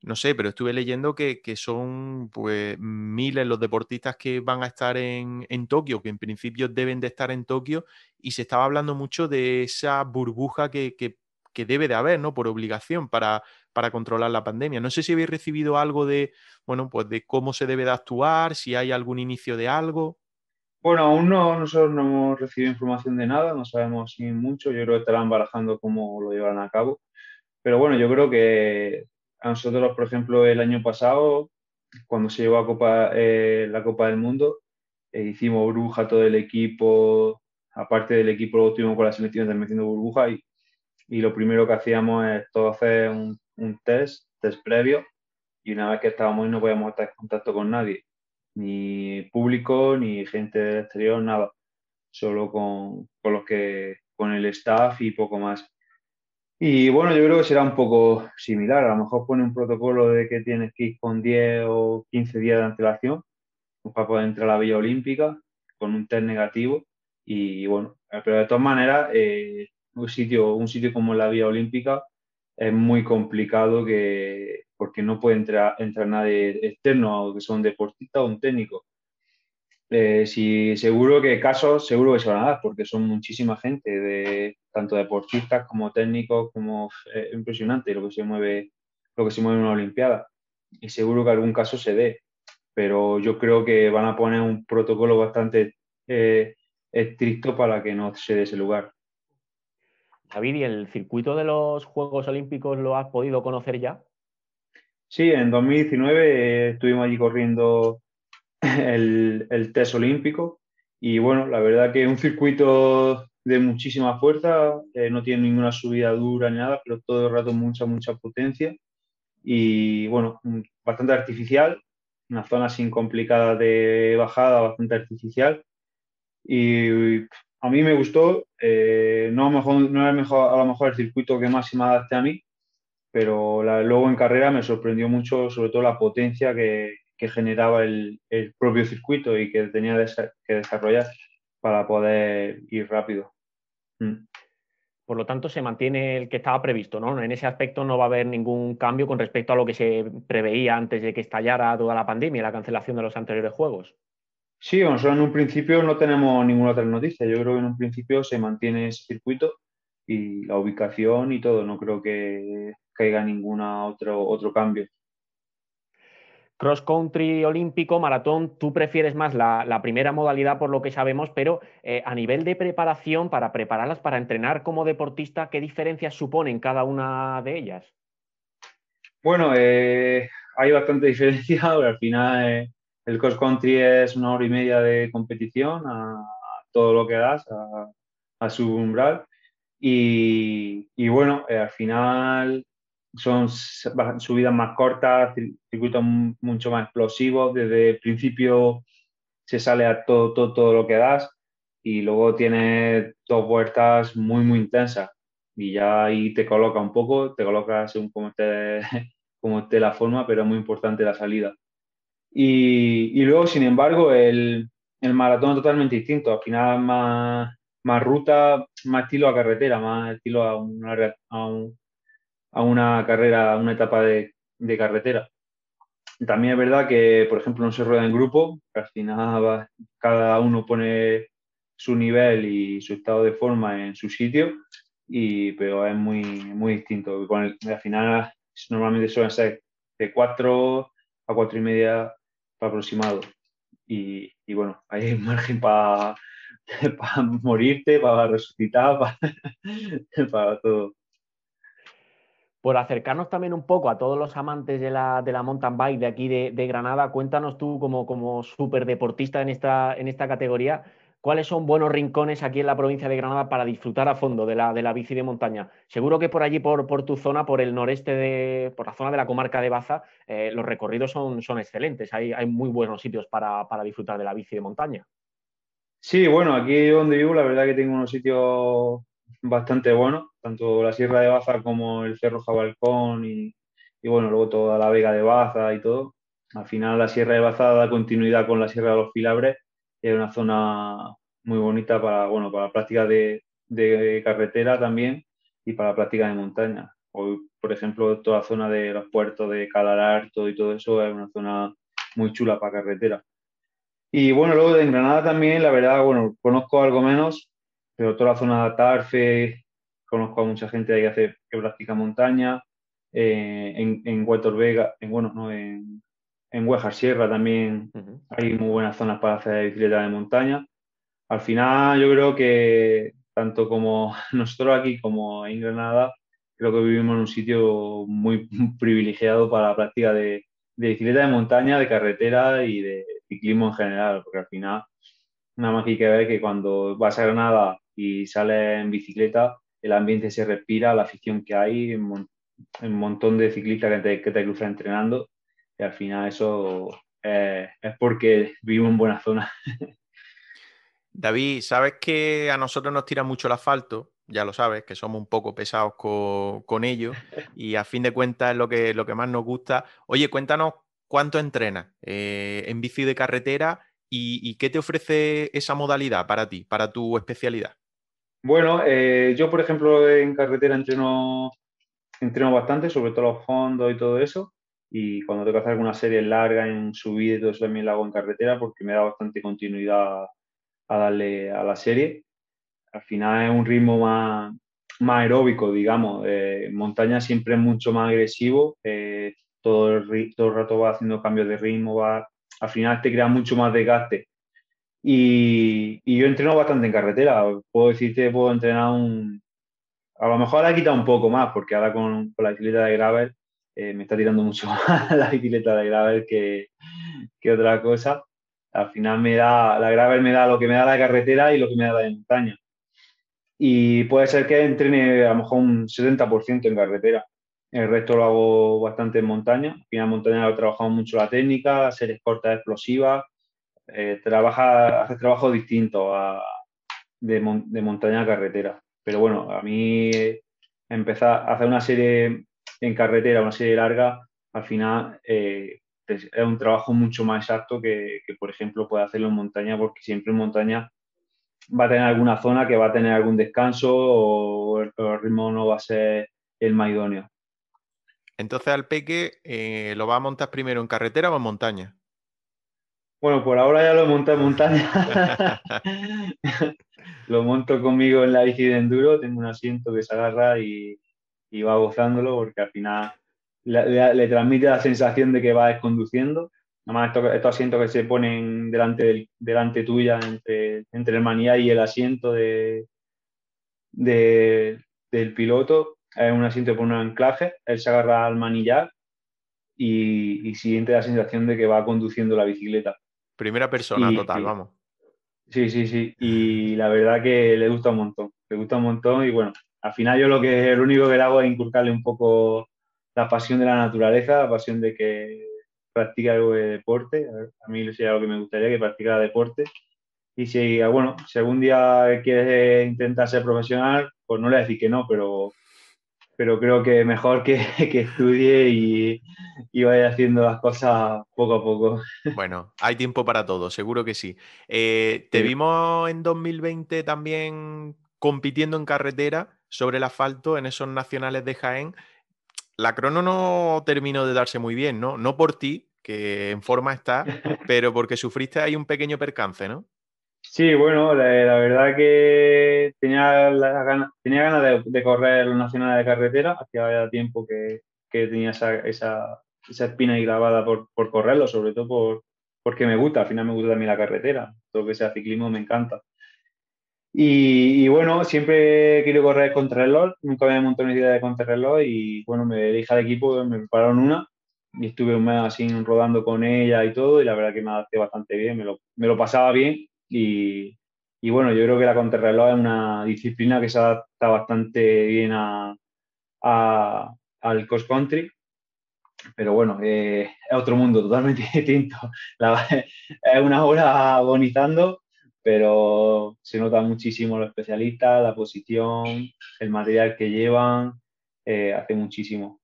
no sé, pero estuve leyendo que, son pues miles los deportistas que van a estar en, Tokio, que en principio deben de estar en Tokio, y se estaba hablando mucho de esa burbuja que, debe de haber, ¿no? Por obligación para, para controlar la pandemia. No sé si habéis recibido algo de, bueno, pues de cómo se debe de actuar, si hay algún inicio de algo. Bueno, aún no, nosotros no hemos recibido información de nada, no sabemos si mucho, yo creo que estarán barajando cómo lo llevarán a cabo. Pero bueno, yo creo que a nosotros, por ejemplo, el año pasado, cuando se llevó a Copa, eh, la Copa del Mundo, eh, hicimos burbuja todo el equipo, aparte del equipo lo tuvimos con la selección también haciendo burbuja y, y, lo primero que hacíamos es todo hacer un, un, test, test previo, y una vez que estábamos ahí no podíamos estar en contacto con nadie, ni público, ni gente del exterior, nada, solo con, con los que, con el staff y poco más. Y bueno, yo creo que será un poco similar. A lo mejor pone un protocolo de que tienes que ir con 10 o 15 días de antelación para poder entrar a la Villa Olímpica con un test negativo. Y bueno, pero de todas maneras, eh, un, sitio, un sitio como la Vía Olímpica es muy complicado que, porque no puede entrar, entrar nadie externo, que son deportistas o un técnico. Eh, sí, seguro que casos, seguro que se van a dar, porque son muchísima gente, de, tanto deportistas como técnicos, como eh, impresionante lo que se mueve, lo que se mueve en una Olimpiada. Y seguro que algún caso se dé, pero yo creo que van a poner un protocolo bastante eh, estricto para que no se dé ese lugar. David, ¿y el circuito de los Juegos Olímpicos lo has podido conocer ya? Sí, en 2019 estuvimos allí corriendo el, el test olímpico. Y bueno, la verdad que un circuito de muchísima fuerza, eh, no tiene ninguna subida dura ni nada, pero todo el rato mucha, mucha potencia. Y bueno, bastante artificial, una zona sin complicada de bajada, bastante artificial. Y a mí me gustó, eh, no, mejor, no era mejor, a lo mejor el circuito que más se me adapte a mí, pero luego en carrera me sorprendió mucho, sobre todo la potencia que, generaba el, propio circuito y que tenía que desarrollar para poder ir rápido. Mm. Por lo tanto, se mantiene el que estaba previsto, ¿no? En ese aspecto no va a haber ningún cambio con respecto a lo que se preveía antes de que estallara toda la pandemia, la cancelación de los anteriores juegos. Sí, nosotros en un principio no tenemos ninguna otra noticia. Yo creo que en un principio se mantiene ese circuito y la ubicación y todo. No creo que caiga ningún otro, otro cambio cross country olímpico, maratón, tú prefieres más la, primera modalidad por lo que sabemos, pero eh, a nivel de preparación, para prepararlas, para entrenar como deportista, ¿qué diferencias suponen cada una de ellas? Bueno, eh, hay bastante diferencia. Al final, eh, el cross country es una hora y media de competición a, todo lo que das, a, su umbral. Y, y bueno, al final son subidas más cortas, circuitos mucho más explosivos. Desde el principio se sale a todo, todo, todo lo que das y luego tiene dos vueltas muy, muy intensas. Y ya ahí te coloca un poco, te coloca según como esté, como esté la forma, pero es muy importante la salida. Y, y luego, sin embargo, el, el maratón es totalmente distinto. Al final, más, más ruta, más estilo a carretera, más estilo a, a un, a una carrera, a una etapa de, de, carretera. También es verdad que, por ejemplo, no se rueda en grupo, al final cada uno pone su nivel y su estado de forma en su sitio, y, pero es muy, muy distinto. al final normalmente suelen ser de 4 a 4 y media aproximado. Y, y bueno, hay margen para morirte, para resucitar, para todo por acercarnos también un poco a todos los amantes de la, de la mountain bike de aquí de, Granada, cuéntanos tú como, como súper deportista en esta, en esta categoría, ¿cuáles son buenos rincones aquí en la provincia de Granada para disfrutar a fondo de la, de la bici de montaña? Seguro que por allí, por, por tu zona, por el noreste, de, por la zona de la comarca de Baza, eh, los recorridos son, son excelentes, hay, hay muy buenos sitios para, para disfrutar de la bici de montaña. Sí, bueno, aquí donde vivo la verdad que tengo unos sitios bastante bueno, tanto la Sierra de Baza como el Cerro Jabalcón y, y, bueno, luego toda la Vega de Baza y todo. Al final la Sierra de Baza da continuidad con la Sierra de los Filabres es una zona muy bonita para, bueno, para la práctica de, de carretera también y para la práctica de montaña. Hoy, por ejemplo, toda la zona de los puertos de Calalar, todo y todo eso es una zona muy chula para carretera. Y bueno, luego de Granada también, la verdad, bueno, conozco algo menos, pero toda la zona de Tarfe, conozco a mucha gente ahí que, hace, que practica montaña, eh, en, en Huetor Vega, en, bueno, no, en, en Huejar Sierra también hay muy buenas zonas para hacer bicicleta de montaña. Al final yo creo que tanto como nosotros aquí como en Granada, creo que vivimos en un sitio muy privilegiado para la práctica de, de bicicleta de montaña, de carretera y de ciclismo en general, porque al final nada más que hay que ver que cuando vas a Granada y sales en bicicleta, el ambiente se respira, la afición que hay, un, montón de ciclistas que te, que te cruzan entrenando y al final eso eh, es porque vivimos en buena zona. David, sabes que a nosotros nos tira mucho el asfalto, ya lo sabes, que somos un poco pesados con, con ello y a fin de cuentas es lo que, lo que más nos gusta. Oye, cuéntanos cuánto entrenas eh, en bici de carretera y, qué te ofrece esa modalidad para ti, para tu especialidad. Bueno, eh, yo por ejemplo en carretera entreno, entreno bastante, sobre todo los fondos y todo eso y cuando tengo que hacer alguna serie larga en subida y todo eso también la hago en carretera porque me da bastante continuidad a darle a la serie. Al final es un ritmo más, más aeróbico, digamos. Eh, montaña siempre es mucho más agresivo, eh, todo, el, todo el rato va haciendo cambios de ritmo, va, al final te crea mucho más desgaste. Y, y yo entreno bastante en carretera. Puedo decirte, puedo entrenar un... A lo mejor ahora quita un poco más, porque ahora con, con la bicicleta de gravel eh, me está tirando mucho más la bicicleta de gravel que, que, otra cosa. Al final me da, la gravel me da lo que me da la carretera y lo que me da la de montaña. Y puede ser que entrene a lo mejor un 70% en carretera. El resto lo hago bastante en montaña. Al final en montaña he trabajado mucho la técnica, series cortas explosivas. Eh, trabaja, hace trabajo distinto de, montaña a carretera. Pero bueno, a mí empezar a hacer una serie en carretera, una serie larga, al final eh, es un trabajo mucho más exacto que, por ejemplo, puede hacerlo en montaña, porque siempre en montaña va a tener alguna zona que va a tener algún descanso o el, el ritmo no va a ser el más idóneo. Entonces al peque eh, lo va a montar primero en carretera o en montaña. Bueno, por ahora ya lo he montado en montaña. lo monto conmigo en la bici de enduro, tengo un asiento que se agarra y, y va gozándolo porque al final le, le, le, transmite la sensación de que vas conduciendo. Además, estos, estos asientos que se ponen delante, del, delante tuya, entre, entre el manillar y el asiento de, de, del piloto, es un asiento con un anclaje, él se agarra al manillar y, y siente la sensación de que va conduciendo la bicicleta. Primera persona Y- total, vamos. Sí, sí, sí. Y la verdad que le gusta un montón. Le gusta un montón. Y bueno, al final yo lo que lo único que le hago es inculcarle un poco la pasión de la naturaleza, la pasión de que practique algo de deporte. A mí sería algo que me gustaría que practicara deporte. Y si, bueno, si algún día quieres intentar ser profesional, pues no le decir que no, pero, pero creo que mejor que, que estudie y, y vaya haciendo las cosas poco a poco. Bueno, hay tiempo para todo, seguro que sí. Eh, te Sí. vimos en 2020 también compitiendo en carretera sobre el asfalto en esos nacionales de Jaén. La crono no terminó de darse muy bien, ¿no? No por ti, que en forma está, pero porque sufriste ahí un pequeño percance, ¿no? Sí, bueno, la, verdad que tenía, la tenía ganas de, correr los nacionales de carretera, hacía tiempo que, tenía esa, esa, esa espina ahí grabada por, por correrlo, sobre todo por, porque me gusta, al final me gusta también la carretera, todo que sea ciclismo me encanta. Y, bueno, siempre querido correr contrarreloj, nunca me montado una idea de contrarreloj y bueno, me dije al equipo, me prepararon una y estuve un mes así rodando con ella y todo y la verdad que me adapté bastante bien, me lo, me lo pasaba bien y, bueno, yo creo que la contrarreloj es una disciplina que se adapta bastante bien a, al cross country, pero bueno, eh, es otro mundo totalmente distinto. Es una hora agonizando, pero se nota muchísimo los especialistas, la posición, el material que llevan, eh, hace muchísimo.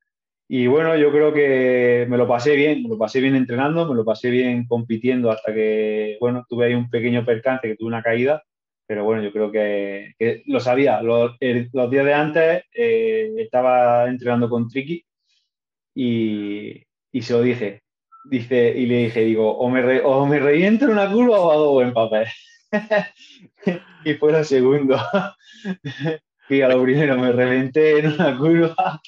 Y bueno, yo creo que me lo pasé bien, me lo pasé bien entrenando, me lo pasé bien compitiendo hasta que, bueno, tuve ahí un pequeño percance, que tuve una caída, pero bueno, yo creo que, que lo sabía. Los, el- los días de antes eh, estaba entrenando con Tricky y, y se lo dije. Dice, y le dije, digo, o me, re- o me reviento en una curva o hago buen papel. y fue lo segundo. Y a lo primero me reventé en una curva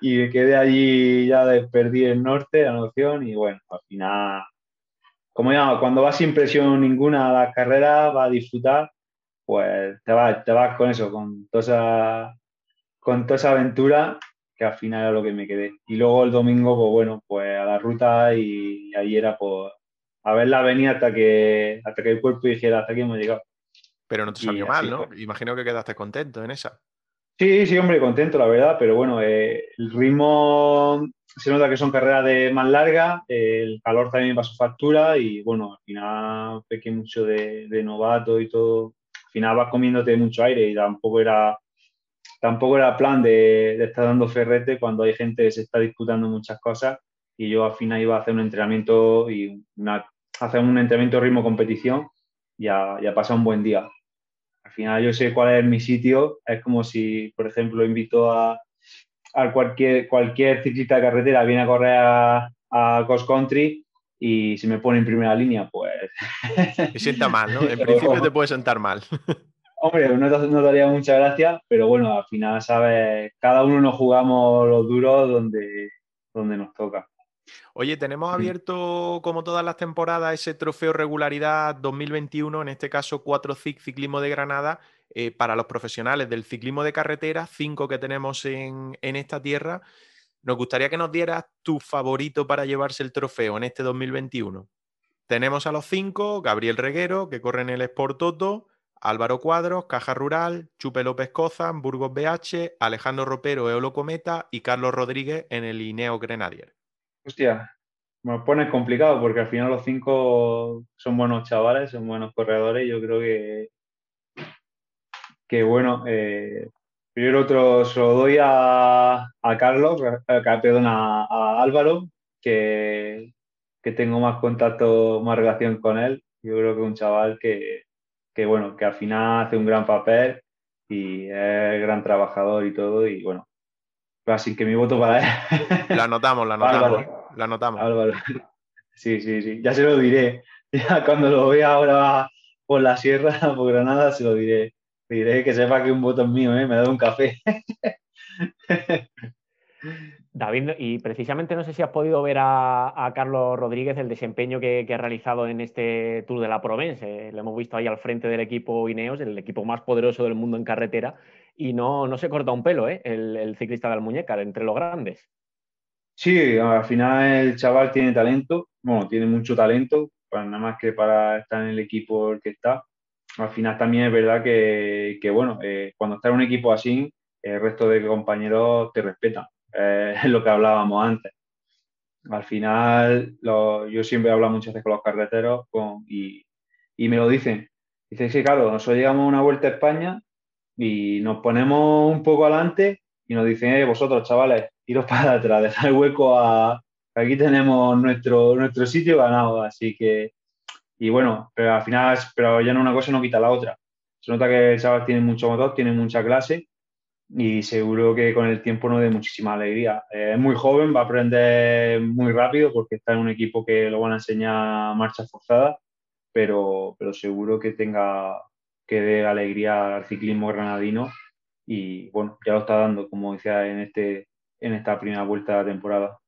y me quedé allí, ya perdí el norte, la noción, y bueno, al final, como ya, cuando vas sin presión ninguna a la carrera, vas a disfrutar, pues te vas, te vas con eso, con toda esa, con toda esa aventura, que al final era lo que me quedé. Y luego el domingo, pues bueno, pues a la ruta y, ahí era pues a ver la avenida hasta que, hasta que el cuerpo dijera, hasta aquí hemos llegado. Pero no te salió mal, ¿no? fue. Imagino que quedaste contento en esa. Sí, sí, hombre, contento, la verdad, pero bueno, eh, el ritmo se nota que son carreras de más largas, eh, el calor también pasó factura y bueno, al final pequé mucho de, de novato y todo. Al final vas comiéndote mucho aire y tampoco era, tampoco era plan de, de estar dando ferrete cuando hay gente que se está disputando muchas cosas y yo al final iba a hacer un entrenamiento y una, hacer un entrenamiento ritmo competición y a, y a pasar un buen día al final yo sé cuál es mi sitio. Es como si, por ejemplo, invito a, a cualquier, cualquier ciclista de carretera, viene a correr a, a cross country y se me pone en primera línea, pues, Te sienta mal, ¿no? En principio te puede sentar mal. hombre, no, te- no daría mucha gracia, pero bueno, al final, ¿sabes? Cada uno nos jugamos los duros donde, donde nos toca. Oye, tenemos abierto, como todas las temporadas, ese trofeo regularidad 2021, en este caso 4 CIC Ciclismo de Granada, eh, para los profesionales del ciclismo de carretera, cinco que tenemos en, en esta tierra. Nos gustaría que nos dieras tu favorito para llevarse el trofeo en este 2021. Tenemos a los cinco, Gabriel Reguero, que corre en el Sport Toto, Álvaro Cuadros, Caja Rural, Chupe López Cozan, Burgos BH, Alejandro Ropero, Eolo Cometa y Carlos Rodríguez en el Ineo Grenadier. Hostia, me lo pones complicado porque al final los cinco son buenos chavales, son buenos corredores. Yo creo que, que bueno, eh, primero otro se lo doy a, a Carlos, a- a- perdón, a, a Álvaro, que, que tengo más contacto, más relación con él. Yo creo que es un chaval que, que, bueno, que al final hace un gran papel y es gran trabajador y todo. Y bueno, así que mi voto para él. La anotamos, la anotamos. Álvaro. La anotamos. Álvaro. Sí, sí, sí. Ya se lo diré. Ya cuando lo vea ahora por la sierra, por Granada, se lo diré. Diré que sepa que un voto es mío, ¿eh? Me da un café. David, y precisamente no sé si has podido ver a, a Carlos Rodríguez el desempeño que, que ha realizado en este Tour de la Provence. Lo hemos visto ahí al frente del equipo Ineos, el equipo más poderoso del mundo en carretera, y no, no se corta un pelo, ¿eh? el, el ciclista de Almuñécar, entre los grandes. Sí, al final el chaval tiene talento, bueno, tiene mucho talento, para nada más que para estar en el equipo que está. Al final también es verdad que, que, bueno, eh, cuando está en un equipo así, el resto de compañeros te respetan. Eh, es lo que hablábamos antes. Al final, yo siempre hablo muchas veces con los carreteros con- y, me lo dicen. Dicen, sí, claro, nosotros llegamos una vuelta a España y nos ponemos un poco adelante y nos dicen, eh, vosotros, chavales, iros para atrás, dejad el hueco a... Aquí tenemos nuestro, nuestro sitio ganado, así que... Y bueno, pero al final, pero ya no una cosa no quita la otra. Se nota que el chaval tiene mucho motor, tiene mucha clase y seguro que con el tiempo nos dé muchísima alegría. Eh, es muy joven, va a aprender muy rápido porque está en un equipo que lo van a enseñar marcha forzada, pero, pero seguro que tenga que dé alegría al ciclismo granadino y bueno, ya lo está dando, como decía, en, este, en esta primera vuelta de la temporada.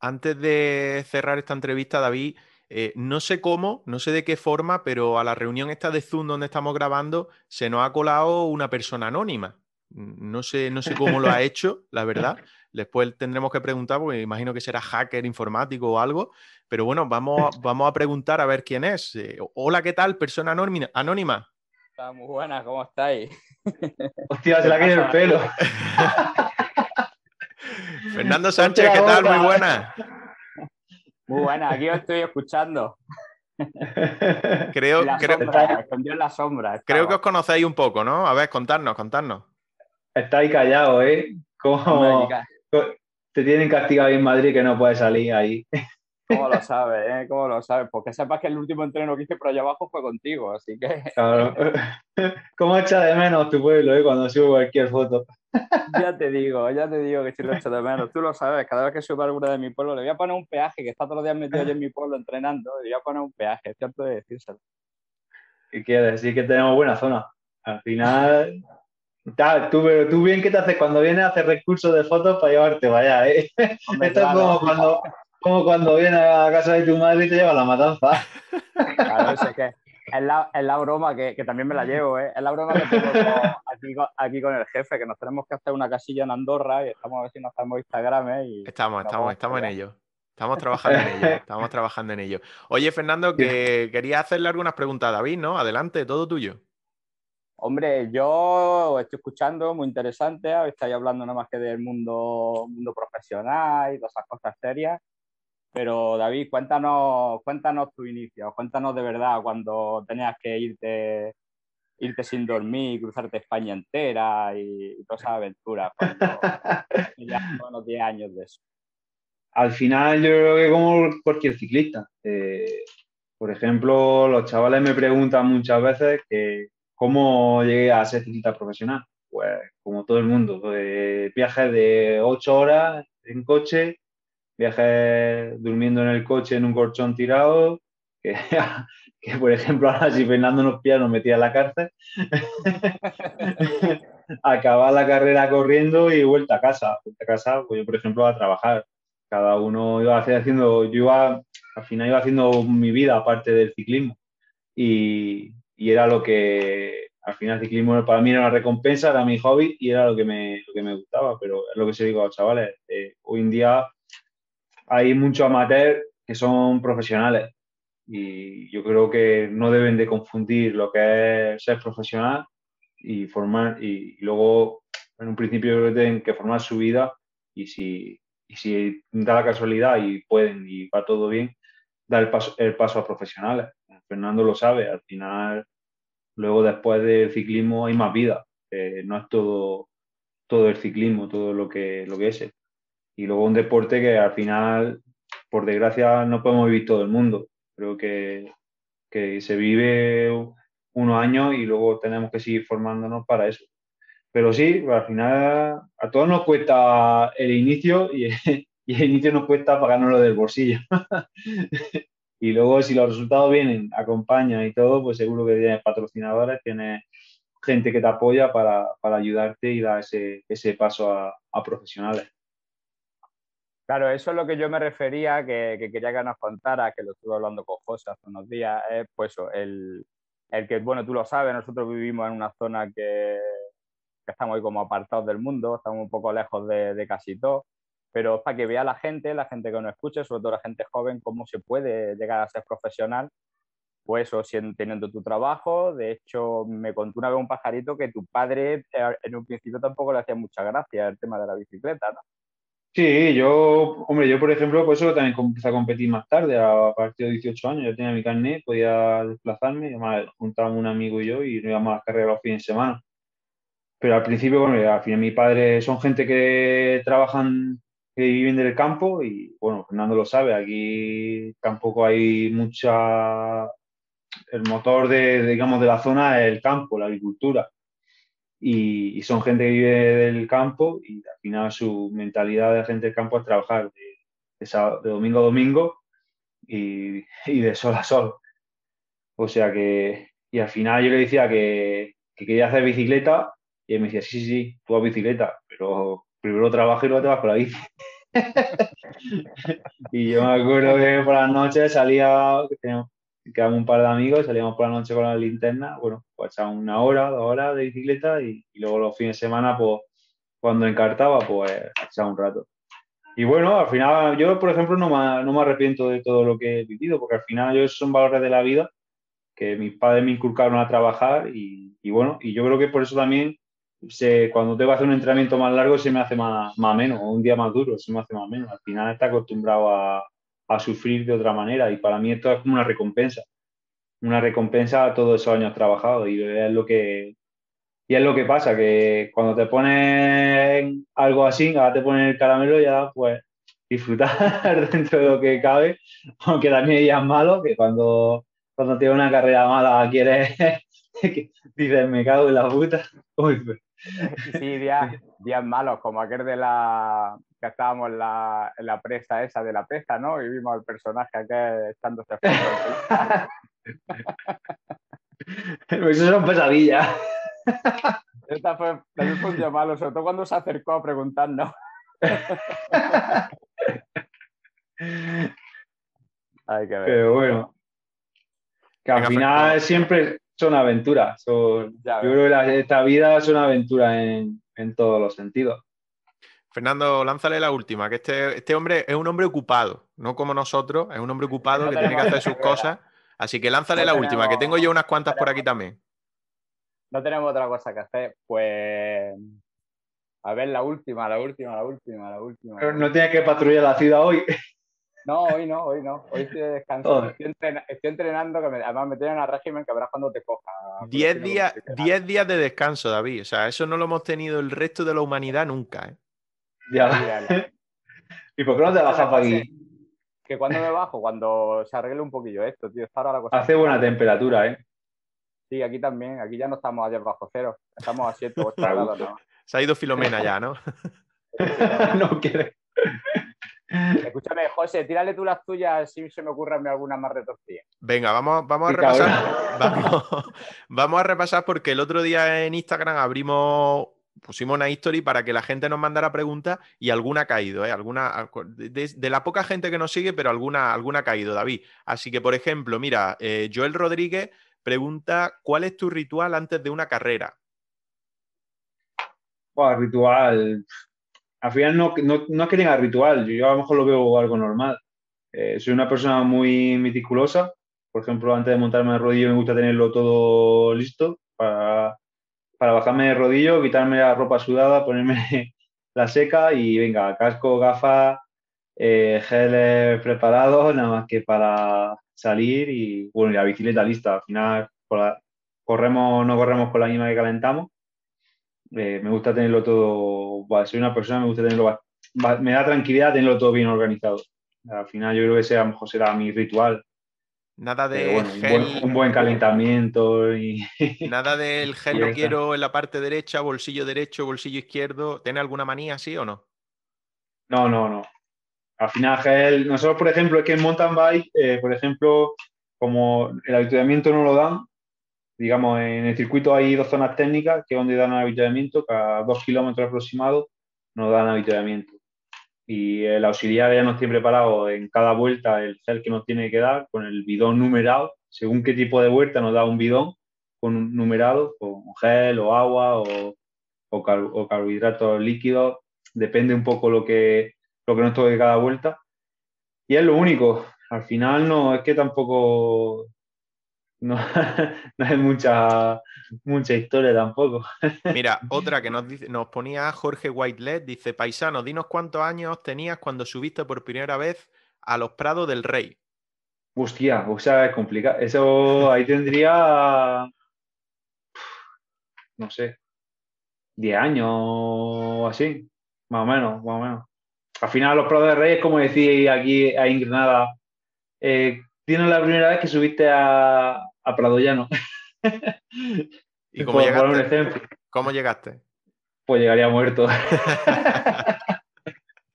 Antes de cerrar esta entrevista, David, eh, no sé cómo, no sé de qué forma, pero a la reunión esta de Zoom donde estamos grabando se nos ha colado una persona anónima. No sé, no sé cómo lo ha hecho, la verdad. Después tendremos que preguntar, porque imagino que será hacker informático o algo. Pero bueno, vamos, vamos a preguntar a ver quién es. Eh, hola, ¿qué tal? Persona anónima. anónima. Está muy buena, ¿cómo estáis? Hostia, se le ha caído el pelo. Fernando Sánchez, ¿qué tal? Muy buena. Muy buena, aquí os estoy escuchando. Creo, la creo, sombra, en la sombra. creo que os conocéis un poco, ¿no? A ver, contarnos, contarnos. Está ahí callado, ¿eh? Como te tienen castigado ahí en Madrid que no puedes salir ahí. ¿Cómo lo sabes? Eh? ¿Cómo lo sabes? Porque sepas que el último entreno que hice por allá abajo fue contigo, así que. Claro. ¿Cómo echa de menos tu pueblo eh, cuando subo cualquier foto? ya te digo, ya te digo que si lo echo de menos. Tú lo sabes, cada vez que subo alguna de mi pueblo le voy a poner un peaje, que está todos los días metido yo en mi pueblo entrenando, le voy a poner un peaje, es cierto de decírselo. ¿Qué quieres decir que tenemos buena zona. Al final, tú, tú bien que te haces cuando vienes a hacer recursos de fotos para llevarte vaya, ¿eh? Esto es como cuando, como cuando vienes a casa de tu madre y te lleva la matanza. Claro, es que es la, es la broma que, que, también me la llevo, ¿eh? Es la broma que tengo aquí, aquí, con el jefe, que nos tenemos que hacer una casilla en Andorra y estamos a ver si nos hacemos Instagram, ¿eh? Y estamos, estamos, estamos en ello. Estamos trabajando en ello, estamos trabajando en ello. Oye, Fernando, que quería hacerle algunas preguntas a David, ¿no? Adelante, todo tuyo. Hombre, yo estoy escuchando, muy interesante, estáis hablando nada más que del mundo, mundo profesional y todas esas cosas serias. Pero David, cuéntanos, cuéntanos tu inicio, cuéntanos de verdad cuando tenías que irte, irte sin dormir, cruzarte España entera y, todas esas aventuras. ya unos 10 años de eso al final yo creo que como cualquier ciclista. Eh, por ejemplo, los chavales me preguntan muchas veces que cómo llegué a ser ciclista profesional. Pues como todo el mundo, pues, viajes de ocho horas en coche, viajes durmiendo en el coche en un colchón tirado, que, que por ejemplo ahora si Fernando nos pilla nos metía en la cárcel, acabar la carrera corriendo y vuelta a casa, vuelta a casa, pues yo por ejemplo a trabajar. Cada uno iba haciendo, yo iba, al final iba haciendo mi vida aparte del ciclismo. Y, y, era lo que, al final el ciclismo para mí era una recompensa, era mi hobby y era lo que me, lo que me gustaba, pero es lo que se digo a los chavales, eh, hoy en día hay muchos amateurs que son profesionales y yo creo que no deben de confundir lo que es ser profesional y formar y, luego en un principio tienen que formar su vida y si y si da la casualidad y pueden y va todo bien, da el paso, el paso a profesionales. Fernando lo sabe, al final, luego después del ciclismo hay más vida, no es todo, todo el ciclismo, todo lo que, lo que es. Y luego un deporte que al final, por desgracia, no podemos vivir todo el mundo. Creo que, que se vive unos años y luego tenemos que seguir formándonos para eso. Pero sí, al final a todos nos cuesta el inicio y, el inicio nos cuesta lo del bolsillo. y luego si los resultados vienen, acompañan y todo, pues seguro que tienes patrocinadores, tienes gente que te apoya para, ayudarte y dar ese, paso a, profesionales. Claro, eso es lo que yo me refería, que, quería que nos contara, que lo estuve hablando con José hace unos días, es pues el, el que, bueno, tú lo sabes, nosotros vivimos en una zona que que estamos ahí como apartados del mundo, estamos un poco lejos de, casi todo, pero para que vea la gente, la gente que nos escuche, sobre todo la gente joven, cómo se puede llegar a ser profesional, pues eso, teniendo tu trabajo. De hecho, me contó una vez un pajarito que tu padre eh, en un principio tampoco le hacía mucha gracia el tema de la bicicleta, ¿no? Sí, yo, hombre, yo por ejemplo, pues eso también empecé a competir más tarde, a partir de 18 años, ya tenía mi carnet, podía desplazarme, además juntábamos un amigo y yo y nos íbamos a las carreras los fines de semana. Pero al principio, bueno, al final mi padre son gente que trabajan, que viven del campo y, bueno, Fernando lo sabe, aquí tampoco hay mucha... El motor de, digamos, de la zona es el campo, la agricultura. Y, son gente que vive del campo y al final su mentalidad de gente del campo es trabajar de, domingo a domingo y, de sol a sol. O sea que, y al final yo le decía que, que quería hacer bicicleta y él me decía, sí, sí, sí, tú vas bicicleta, pero primero trabajas y luego te vas con la bici. y yo me acuerdo que por las noches salía, quedamos un par de amigos, salíamos por la noche con la linterna, bueno, pues echábamos una hora, dos horas de bicicleta y, luego los fines de semana, pues cuando encartaba, pues echaba un rato. Y bueno, al final yo, por ejemplo, no me, no me arrepiento de todo lo que he vivido, porque al final yo son valores de la vida que mis padres me inculcaron a trabajar y, y bueno, y yo creo que por eso también cuando tengo que hacer un entrenamiento más largo se me hace más, más menos, un día más duro se me hace más menos. Al final está acostumbrado a, a, sufrir de otra manera y para mí esto es como una recompensa, una recompensa a todos esos años trabajados y es lo que y es lo que pasa, que cuando te pones algo así, ahora te ponen el caramelo ya pues disfrutar dentro de lo que cabe, aunque también hay días malos, que cuando, cuando tienes una carrera mala quieres, dices, me cago en la puta. Uy, pues. Sí, días, días malos, como aquel de la que estábamos en la, en la presa esa de la pesta, ¿no? Y vimos al personaje aquel echándose. Pues eso son pesadillas. Esta fue, también fue un día malo, sobre todo cuando se acercó a preguntarnos. Hay que ver. Pero bueno, que al Venga, final siempre son aventuras. son- Ya yo creo que la- esta vida es una aventura en, en todos los sentidos. Fernando, lánzale la última, que este, este hombre es un hombre ocupado, no como nosotros, es un hombre ocupado No que tiene que hacer sus cosas. Así que lánzale No la última, que tengo yo unas cuantas por aquí también. No tenemos otra cosa que hacer. Pues. A ver, la última, la última, la última, la última. Pero no tienes que patrullar la ciudad hoy. No, hoy no, hoy no. Hoy estoy de descanso. Joder. Estoy, entrena- estoy entrenando, que me- además me tienen a régimen que verás cuando te coja. por 10 decirlo días, 10 días de descanso, David. O sea, eso no lo hemos tenido el resto de la humanidad nunca. ¿eh? Ya. ¿Y por qué no te bajas para aquí? Que cuando me bajo, cuando se arregle un poquillo esto, tío. Está ahora la cosa. Hace buena temperatura, ¿eh? Sí, aquí también. Aquí ya no estamos ayer bajo cero. Estamos a 7 o 8 grados. ¿no? Se ha ido Filomena ya, ¿no? no quiere. Escúchame, José, tírale tú las tuyas si se me ocurre alguna más retorcida. Venga, vamos, vamos a repasar. Vamos, vamos a repasar porque el otro día en Instagram abrimos, pusimos una history para que la gente nos mandara preguntas y alguna ha caído, ¿eh? Alguna, de, de la poca gente que nos sigue, pero alguna, alguna ha caído, David. Así que, por ejemplo, mira, eh, Joel Rodríguez pregunta: ¿Cuál es tu ritual antes de una carrera? Buah, ritual. Al final no, no, no que tenga ritual, yo a lo mejor lo veo algo normal. Eh, soy una persona muy meticulosa. Por ejemplo, antes de montarme el rodillo me gusta tenerlo todo listo para, para bajarme el rodillo, quitarme la ropa sudada, ponerme la seca y venga, casco, gafas, eh, geles preparados, nada más que para salir y bueno, y la bicicleta lista. Al final con la- corremos, no corremos con la misma que calentamos. Eh, me gusta tenerlo todo, soy una persona, me gusta tenerlo, me da tranquilidad tenerlo todo bien organizado. Al final yo creo que ese a lo mejor será mi ritual. Nada de bueno, un, buen, un buen calentamiento y nada del gel lo quiero en la parte derecha, bolsillo derecho, bolsillo izquierdo. ¿Tiene alguna manía así o no? no, no, no. Al final, gel, nosotros, por ejemplo, es que en mountain bike, eh, por ejemplo, como el avituallamiento no lo dan, digamos, en el circuito hay dos zonas técnicas que es donde dan avituallamiento, cada dos kilómetros aproximados nos dan avituallamiento. Y el auxiliar ya nos tiene preparado en cada vuelta el gel que nos tiene que dar con el bidón numerado. Según qué tipo de vuelta nos da un bidón con un numerado, con gel o agua o, o, car- o carbohidratos líquidos. Depende un poco lo que, lo que nos toque cada vuelta. Y es lo único. Al final no, es que tampoco no, no hay mucha, mucha historia tampoco. Mira, otra que nos, dice, nos ponía Jorge Whitelet, dice, paisano, dinos cuántos años tenías cuando subiste por primera vez a los Prados del Rey. Hostia, o sea, es complicado. Eso ahí tendría, no sé, 10 años o así, más o menos, más o menos. Al final los Prados de Reyes, como decía aquí a en Granada, eh, tienes la primera vez que subiste a, a Prado Llano. ¿Y cómo Por poner un llegaste? ejemplo, ¿Cómo llegaste? pues llegaría muerto.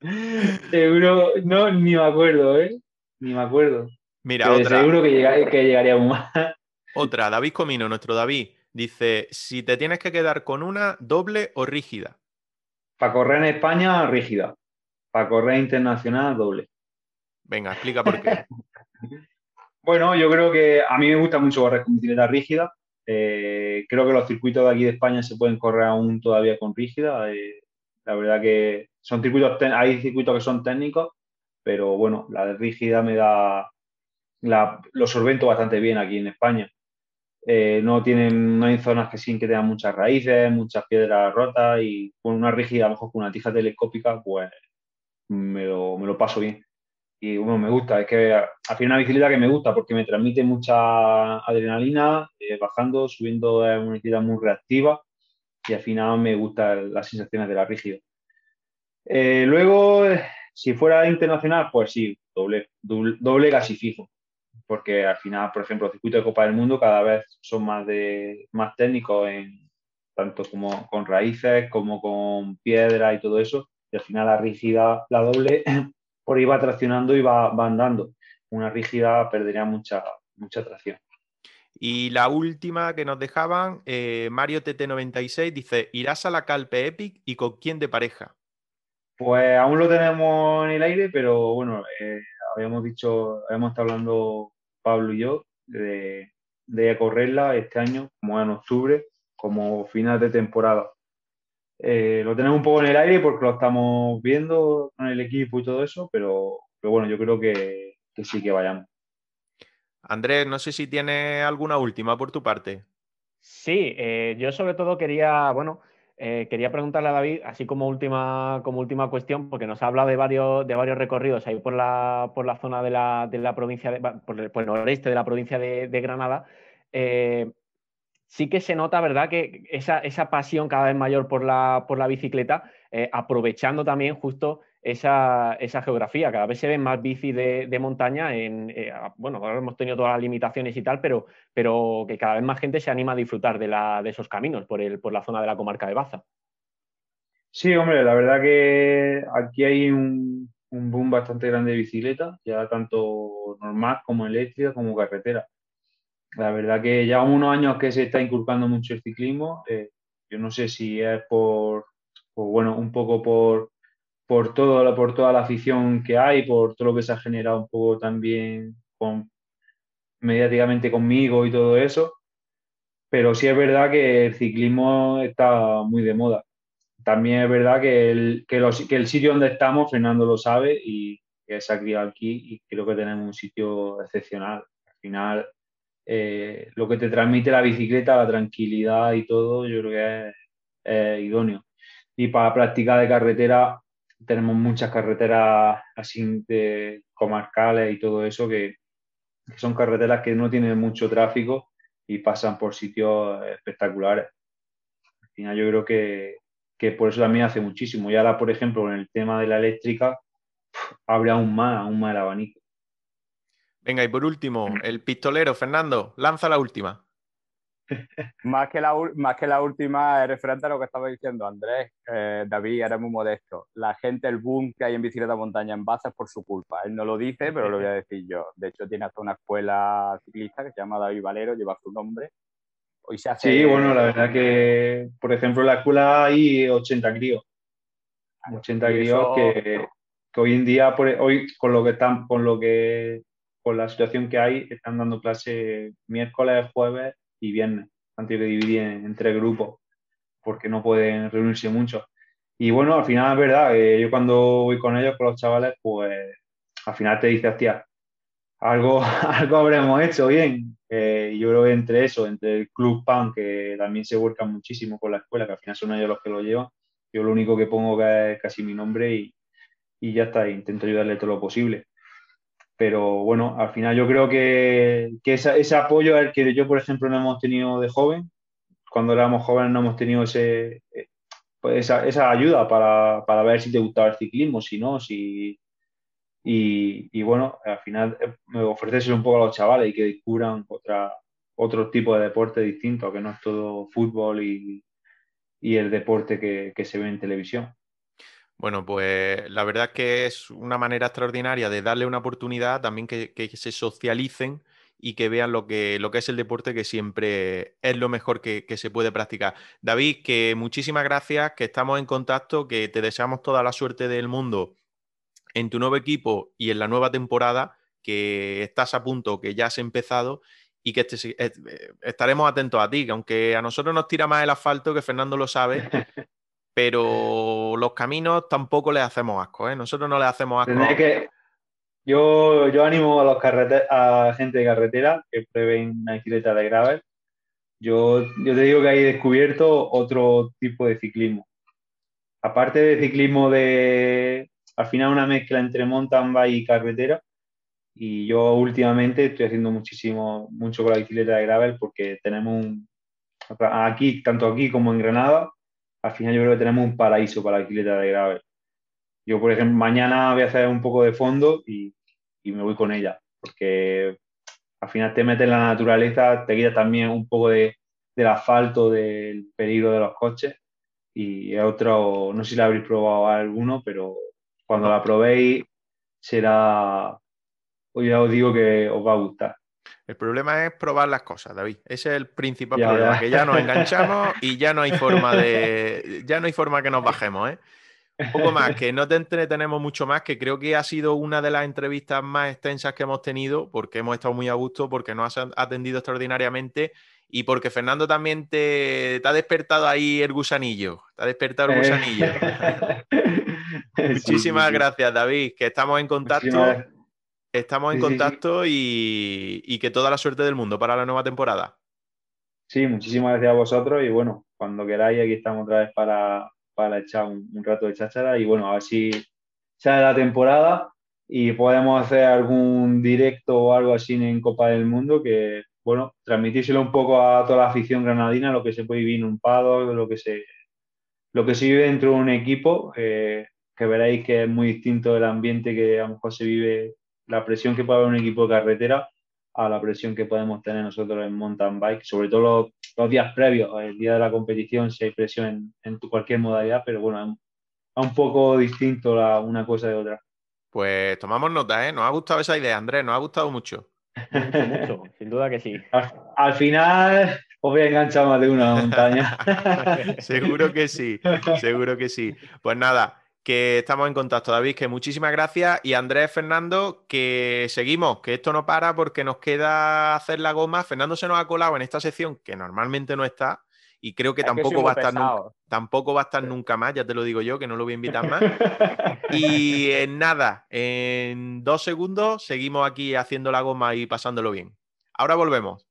Seguro, no, ni me acuerdo, ¿eh? Ni me acuerdo. Mira, Pero otra, seguro que, llega- que llegaría muy mal. otra, David Comino, nuestro David, dice, si te tienes que quedar con una, doble o rígida. Para correr en España, rígida. Para correr internacional, doble. Venga, explica por qué. Bueno, yo creo que a mí me gusta mucho correr con bicicleta rígida. Eh, creo que los circuitos de aquí de España se pueden correr aún todavía con rígida. Eh, la verdad que son circuitos, hay circuitos que son técnicos, pero bueno, la de rígida me da, la, lo solvento bastante bien aquí en España. Eh, no tienen, no hay zonas que sí que tengan muchas raíces, muchas piedras rotas y con una rígida, a lo mejor con una tija telescópica, pues me lo, me lo paso bien. Y bueno, me gusta, es que al final una bicicleta que me gusta porque me transmite mucha adrenalina, eh, bajando, subiendo es una bicicleta muy reactiva y al final me gustan las sensaciones de la rígida. Eh, luego, si fuera internacional, pues sí, doble, doble, casi fijo. Porque al final, por ejemplo, el circuito de Copa del Mundo cada vez son más, de, más técnicos, tanto como con raíces como con piedra y todo eso. Y al final la rígida, la doble, por ahí va traccionando y va, va andando. Una rígida perdería mucha, mucha tracción. Y la última que nos dejaban, eh, Mario TT96 dice: ¿Irás a la Calpe Epic y con quién de pareja? Pues aún lo tenemos en el aire, pero bueno, eh, habíamos dicho, habíamos estado hablando Pablo y yo de, correrla este año, como en octubre, como final de temporada. Eh, lo tenemos un poco en el aire porque lo estamos viendo con el equipo y todo eso, pero, bueno, yo creo que sí que vayamos. Andrés, no sé si tiene alguna última por tu parte. Sí, eh, yo sobre todo quería, bueno, eh, quería preguntarle a David, así como última, como última cuestión, porque nos ha hablado de varios, de varios recorridos ahí por la, por la zona de la, de la provincia, de, por, el, noreste de la provincia de, Granada. Eh, sí que se nota, ¿verdad?, que esa, esa, pasión cada vez mayor por la, por la bicicleta, aprovechando también justo esa, geografía. Cada vez se ven más bicis de, montaña. En, eh, bueno, ahora hemos tenido todas las limitaciones y tal, pero, pero que cada vez más gente se anima a disfrutar de, la, de esos caminos por, el, por la zona de la comarca de Baza. Sí, hombre, la verdad que aquí hay un, boom bastante grande de bicicleta, ya tanto normal como eléctrica como carretera. La verdad que ya unos años que se está inculcando mucho el ciclismo. Eh, yo no sé si es por, bueno, un poco por, por, todo, por toda la afición que hay, por todo lo que se ha generado un poco también con, mediáticamente conmigo y todo eso. Pero sí es verdad que el ciclismo está muy de moda. También es verdad que el, que, el sitio donde estamos, Fernando lo sabe y que se ha criado aquí y creo que tenemos un sitio excepcional. Al final, eh, lo que te transmite la bicicleta, la tranquilidad y todo, yo creo que es idóneo. Y para práctica de carretera, tenemos muchas carreteras así de comarcales y todo eso que, son carreteras que no tienen mucho tráfico y pasan por sitios espectaculares. Al final yo creo que, por eso también hace muchísimo. Y ahora, por ejemplo, en el tema de la eléctrica, abre aún más, aún más el abanico. Venga, y por último, el pistolero, Fernando, lanza la última más, que la, más que la última, es referente a lo que estaba diciendo Andrés, eh, David, era muy modesto. La gente, el boom que hay en bicicleta montaña en base es por su culpa. Él no lo dice, pero lo voy a decir yo. De hecho, tiene hasta una escuela ciclista que se llama David Valero, lleva su nombre. Hoy se hace... Sí, bueno, la verdad que, por ejemplo, en la escuela hay 80 críos. 80 críos que, que, hoy en día, por, hoy con lo que están, con lo que, con la situación que hay, están dando clase miércoles, jueves y viernes, antes de dividir entre grupos, porque no pueden reunirse mucho. Y bueno, al final es verdad, eh, yo cuando voy con ellos, con los chavales, pues al final te dices, tía, algo, algo habremos hecho bien. Eh, yo creo que entre eso, entre el Club PAN, que también se vuelca muchísimo con la escuela, que al final son ellos los que lo llevan, yo lo único que pongo es casi mi nombre y, y ya está, intento ayudarle todo lo posible pero bueno, al final yo creo que, ese apoyo el que yo, por ejemplo, no hemos tenido de joven, cuando éramos jóvenes no hemos tenido ese, eh, pues esa, ayuda para, ver si te gustaba el ciclismo, si no, si... Y, bueno, al final eh, ofrecerse un poco a los chavales y que descubran otra, otro tipo de deporte distinto, que no es todo fútbol y, el deporte que se ve en televisión. Bueno, pues la verdad es que es una manera extraordinaria de darle una oportunidad también que, se socialicen y que vean lo que, que es el deporte, que siempre es lo mejor que, se puede practicar. David, que muchísimas gracias, que estamos en contacto, que te deseamos toda la suerte del mundo en tu nuevo equipo y en la nueva temporada, que estás a punto, que ya has empezado y que eh, estaremos atentos a ti, que aunque a nosotros nos tira más el asfalto, que Fernando lo sabe, pero los caminos tampoco les hacemos asco, ¿eh? Nosotros no les hacemos asco. Que... Yo, yo animo a los a gente de carretera que prueben una bicicleta de gravel. Yo, yo te digo que hay descubierto otro tipo de ciclismo. Aparte de ciclismo de, al final una mezcla entre mountain bike y carretera. Y yo últimamente estoy haciendo muchísimo, mucho con la bicicleta de gravel porque tenemos un, aquí, tanto aquí como en Granada, al final yo creo que tenemos un paraíso para bicicleta de gravel. yo, por ejemplo, mañana voy a hacer un poco de fondo y, y me voy con ella, porque al final te metes en la naturaleza, te quita también un poco de, del asfalto, del peligro de los coches. Y otro, no sé si la habréis probado alguno, pero cuando la probéis será, ya os digo que os va a gustar. El problema es probar las cosas, David. Ese es el principal Ya, problema, ya. que ya nos enganchamos y ya no hay forma de. Ya no hay forma que nos bajemos, ¿eh? Un poco más, que no te entretenemos mucho más, que creo que ha sido una de las entrevistas más extensas que hemos tenido, porque hemos estado muy a gusto, porque nos has atendido extraordinariamente y porque Fernando también te, te ha despertado ahí el gusanillo. Te ha despertado el Eh, gusanillo. Muchísimas sí, sí. gracias, David, que estamos en contacto. Muchísimas- Estamos en Sí, sí, sí. contacto y, y que toda la suerte del mundo para la nueva temporada. Sí, muchísimas gracias a vosotros y bueno, cuando queráis aquí estamos otra vez para, para echar un, un rato de cháchara y bueno, a ver si sale la temporada y podemos hacer algún directo o algo así en Copa del Mundo que, bueno, transmitírselo un poco a toda la afición granadina, lo que se puede vivir en un paddock, lo que se, lo que se vive dentro de un equipo, eh, que veréis que es muy distinto el ambiente que a lo mejor se vive, la presión que puede haber un equipo de carretera a la presión que podemos tener nosotros en mountain bike, sobre todo los, los días previos, el día de la competición, si hay presión en, en tu- cualquier modalidad, pero bueno, es, es un poco distinto la, una cosa de otra. Pues tomamos nota, ¿eh? Nos ha gustado esa idea, Andrés, nos ha gustado mucho. Mucho, mucho, sin duda que sí. Al, al final os voy a enganchar más de una montaña. seguro que sí, seguro que sí. Pues nada, que estamos en contacto, David, que muchísimas gracias. Y Andrés, Fernando, que seguimos, que esto no para porque nos queda hacer la goma. Fernando se nos ha colado en esta sección que normalmente no está. Y creo que Es tampoco va a estar nunca, tampoco va a estar nunca más, ya te lo digo yo, que no lo voy a invitar más. Y en nada, en dos segundos seguimos aquí haciendo la goma y pasándolo bien. Ahora volvemos.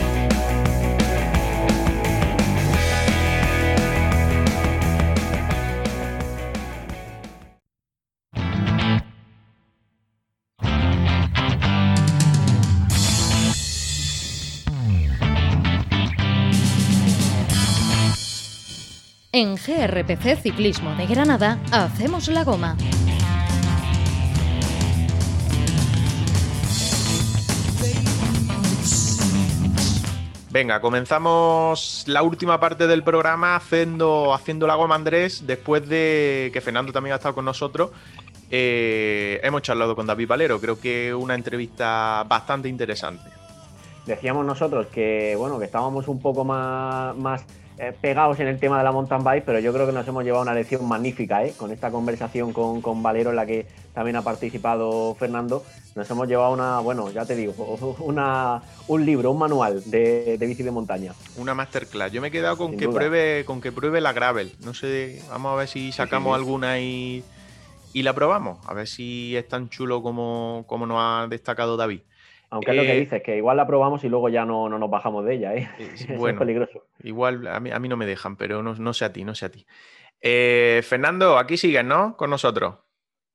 En GRPC Ciclismo de Granada hacemos la goma. Venga, comenzamos la última parte del programa haciendo, haciendo la goma Andrés, después de que Fernando también ha estado con nosotros. Eh, hemos charlado con David Valero, creo que una entrevista bastante interesante. Decíamos nosotros que, bueno, que estábamos un poco más, más eh, pegados en el tema de la mountain bike, pero yo creo que nos hemos llevado una lección magnífica, ¿eh? Con esta conversación con, con Valero en la que también ha participado Fernando, nos hemos llevado una, bueno, ya te digo, una, un libro, un manual de, de bici de montaña. Una masterclass. Yo me he quedado con Sin que duda. pruebe, con que pruebe la gravel. No sé, vamos a ver si sacamos sí. alguna y, y la probamos. A ver si es tan chulo como, como nos ha destacado David. Aunque es lo Eh, que dices, que igual la probamos y luego ya no, no nos bajamos de ella, ¿eh? Eh, bueno. es peligroso. Igual a mí, a mí no me dejan, pero no, no sé a ti, no sé a ti. Eh, Fernando, aquí sigues, ¿no? Con nosotros.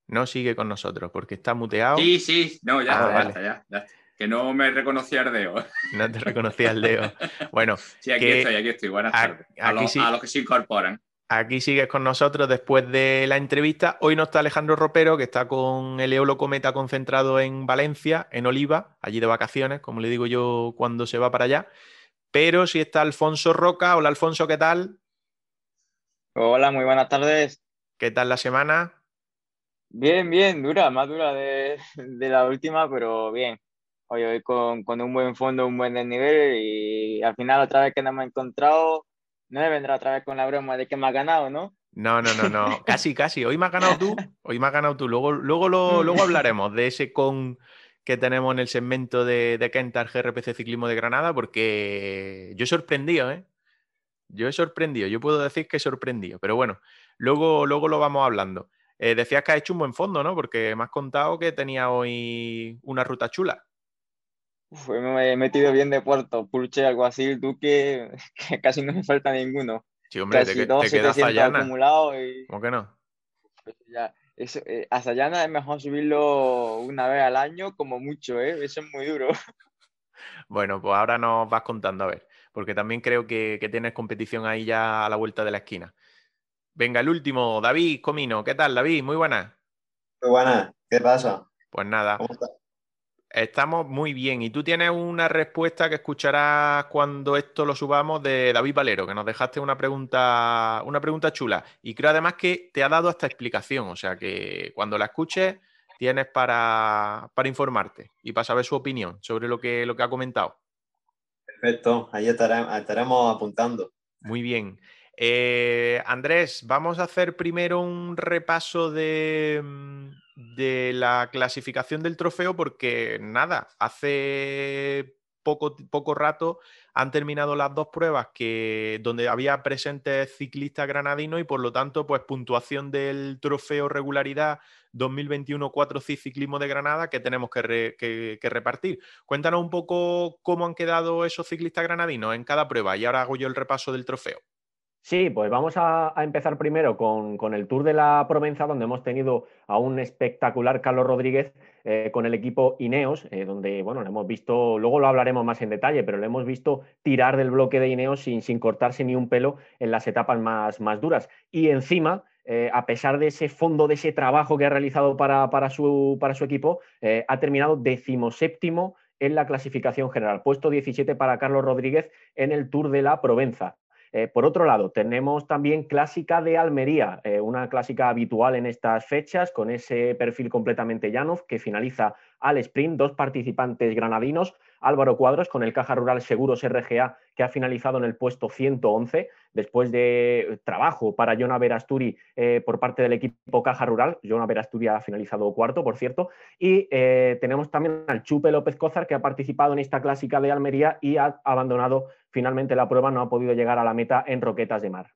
No sigue con nosotros porque está muteado. Sí, sí, no, ya, Ah, está, ya vale. está, ya. Que no me reconocía el dedo. No te reconocía el dedo. Bueno, Sí, aquí Que- estoy, aquí estoy. Buenas a- tardes. A, aquí los, sí. a los que se incorporan. Aquí sigues con nosotros después de la entrevista. Hoy no está Alejandro Ropero, que está con el Eolo Cometa concentrado en Valencia, en Oliva, allí de vacaciones, como le digo yo cuando se va para allá. Pero sí está Alfonso Roca. Hola Alfonso, ¿qué tal? Hola, muy buenas tardes. ¿Qué tal la semana? Bien, bien, dura, más dura de, de la última, pero bien. Hoy, hoy con, con un buen fondo, un buen desnivel y al final otra vez que nos hemos encontrado, no me vendrá otra vez con la broma de que me ha ganado, ¿no? No, no, no, no. Casi, casi. Hoy me has ganado tú. Hoy me has ganado tú. Luego, luego, lo, luego hablaremos de ese con que tenemos en el segmento de, de Kentar GRPC Ciclismo de Granada, porque yo he sorprendido, ¿eh? Yo he sorprendido. Yo puedo decir que he sorprendido. Pero bueno, luego, luego lo vamos hablando. Eh, decías que has hecho un buen fondo, ¿no? Porque me has contado que tenía hoy una ruta chula. Uf, me he metido bien de puerto, Pulche, algo así, tú que, que casi no me falta ninguno. Sí, hombre, te, casi te quedas 700 fallana. acumulados y ¿Cómo que no? pues ya, Eso, eh, hasta Llana es mejor subirlo una vez al año, como mucho, ¿eh? Eso es muy duro. Bueno, pues ahora nos vas contando, a ver, porque también creo que, que tienes competición ahí ya a la vuelta de la esquina. Venga, el último, David Comino. ¿Qué tal, David? Muy buenas. Muy buenas, ¿qué pasa? Pues nada, ¿Cómo estás? Estamos muy bien. Y tú tienes una respuesta que escucharás cuando esto lo subamos de David Valero, que nos dejaste una pregunta, una pregunta chula. Y creo además que te ha dado hasta explicación. O sea que cuando la escuches tienes para, para informarte y para saber su opinión sobre lo que, lo que ha comentado. Perfecto, ahí estaremos, estaremos apuntando. Muy bien. Eh, Andrés, vamos a hacer primero un repaso de, mm, de la clasificación del trofeo porque nada, hace poco, poco rato han terminado las dos pruebas que, donde había presentes ciclistas granadinos y por lo tanto, pues puntuación del trofeo regularidad 2021 4 CIC Ciclismo de Granada que tenemos que, que- que repartir. Cuéntanos un poco cómo han quedado esos ciclistas granadinos en cada prueba y ahora hago yo el repaso del trofeo. Sí, pues vamos a, empezar primero con, con el Tour de la Provenza, donde hemos tenido a un espectacular Carlos Rodríguez eh, con el equipo Ineos, eh, donde, bueno, lo hemos visto, luego lo hablaremos más en detalle, pero lo hemos visto tirar del bloque de Ineos sin, sin cortarse ni un pelo en las etapas más, más duras. Y encima, eh, a pesar de ese fondo, de ese trabajo que ha realizado para, para su, para su equipo, ha terminado decimoséptimo en la clasificación general, puesto 17 para Carlos Rodríguez en el Tour de la Provenza. Eh, por otro lado, tenemos también Clásica de Almería, eh, una clásica habitual en estas fechas, con ese perfil completamente llano que finaliza al sprint. Dos participantes granadinos, Álvaro Cuadros con el Caja Rural Seguros RGA, que ha finalizado en el puesto 111, después de trabajo para Jona Verasturi eh, por parte del equipo Caja Rural. Jona Verasturi ha finalizado cuarto, por cierto. Y eh, tenemos también al Chupe López Cózar, que ha participado en esta clásica de Almería y ha abandonado finalmente la prueba, no ha podido llegar a la meta en Roquetas de Mar.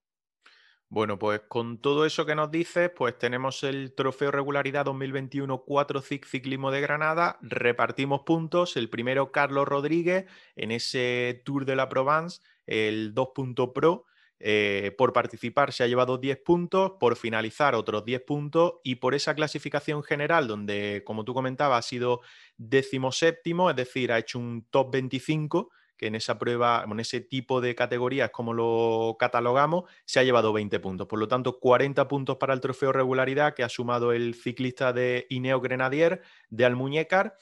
Bueno, pues con todo eso que nos dices, pues tenemos el trofeo regularidad 2021 4 CIC Ciclismo de Granada, repartimos puntos, el primero Carlos Rodríguez en ese Tour de la Provence, el 2 Pro, eh, por participar se ha llevado 10 puntos, por finalizar otros 10 puntos y por esa clasificación general donde, como tú comentabas, ha sido decimoséptimo, es decir, ha hecho un top 25 que en esa prueba, en ese tipo de categorías, como lo catalogamos, se ha llevado 20 puntos. Por lo tanto, 40 puntos para el trofeo regularidad que ha sumado el ciclista de Ineo Grenadier de Almuñécar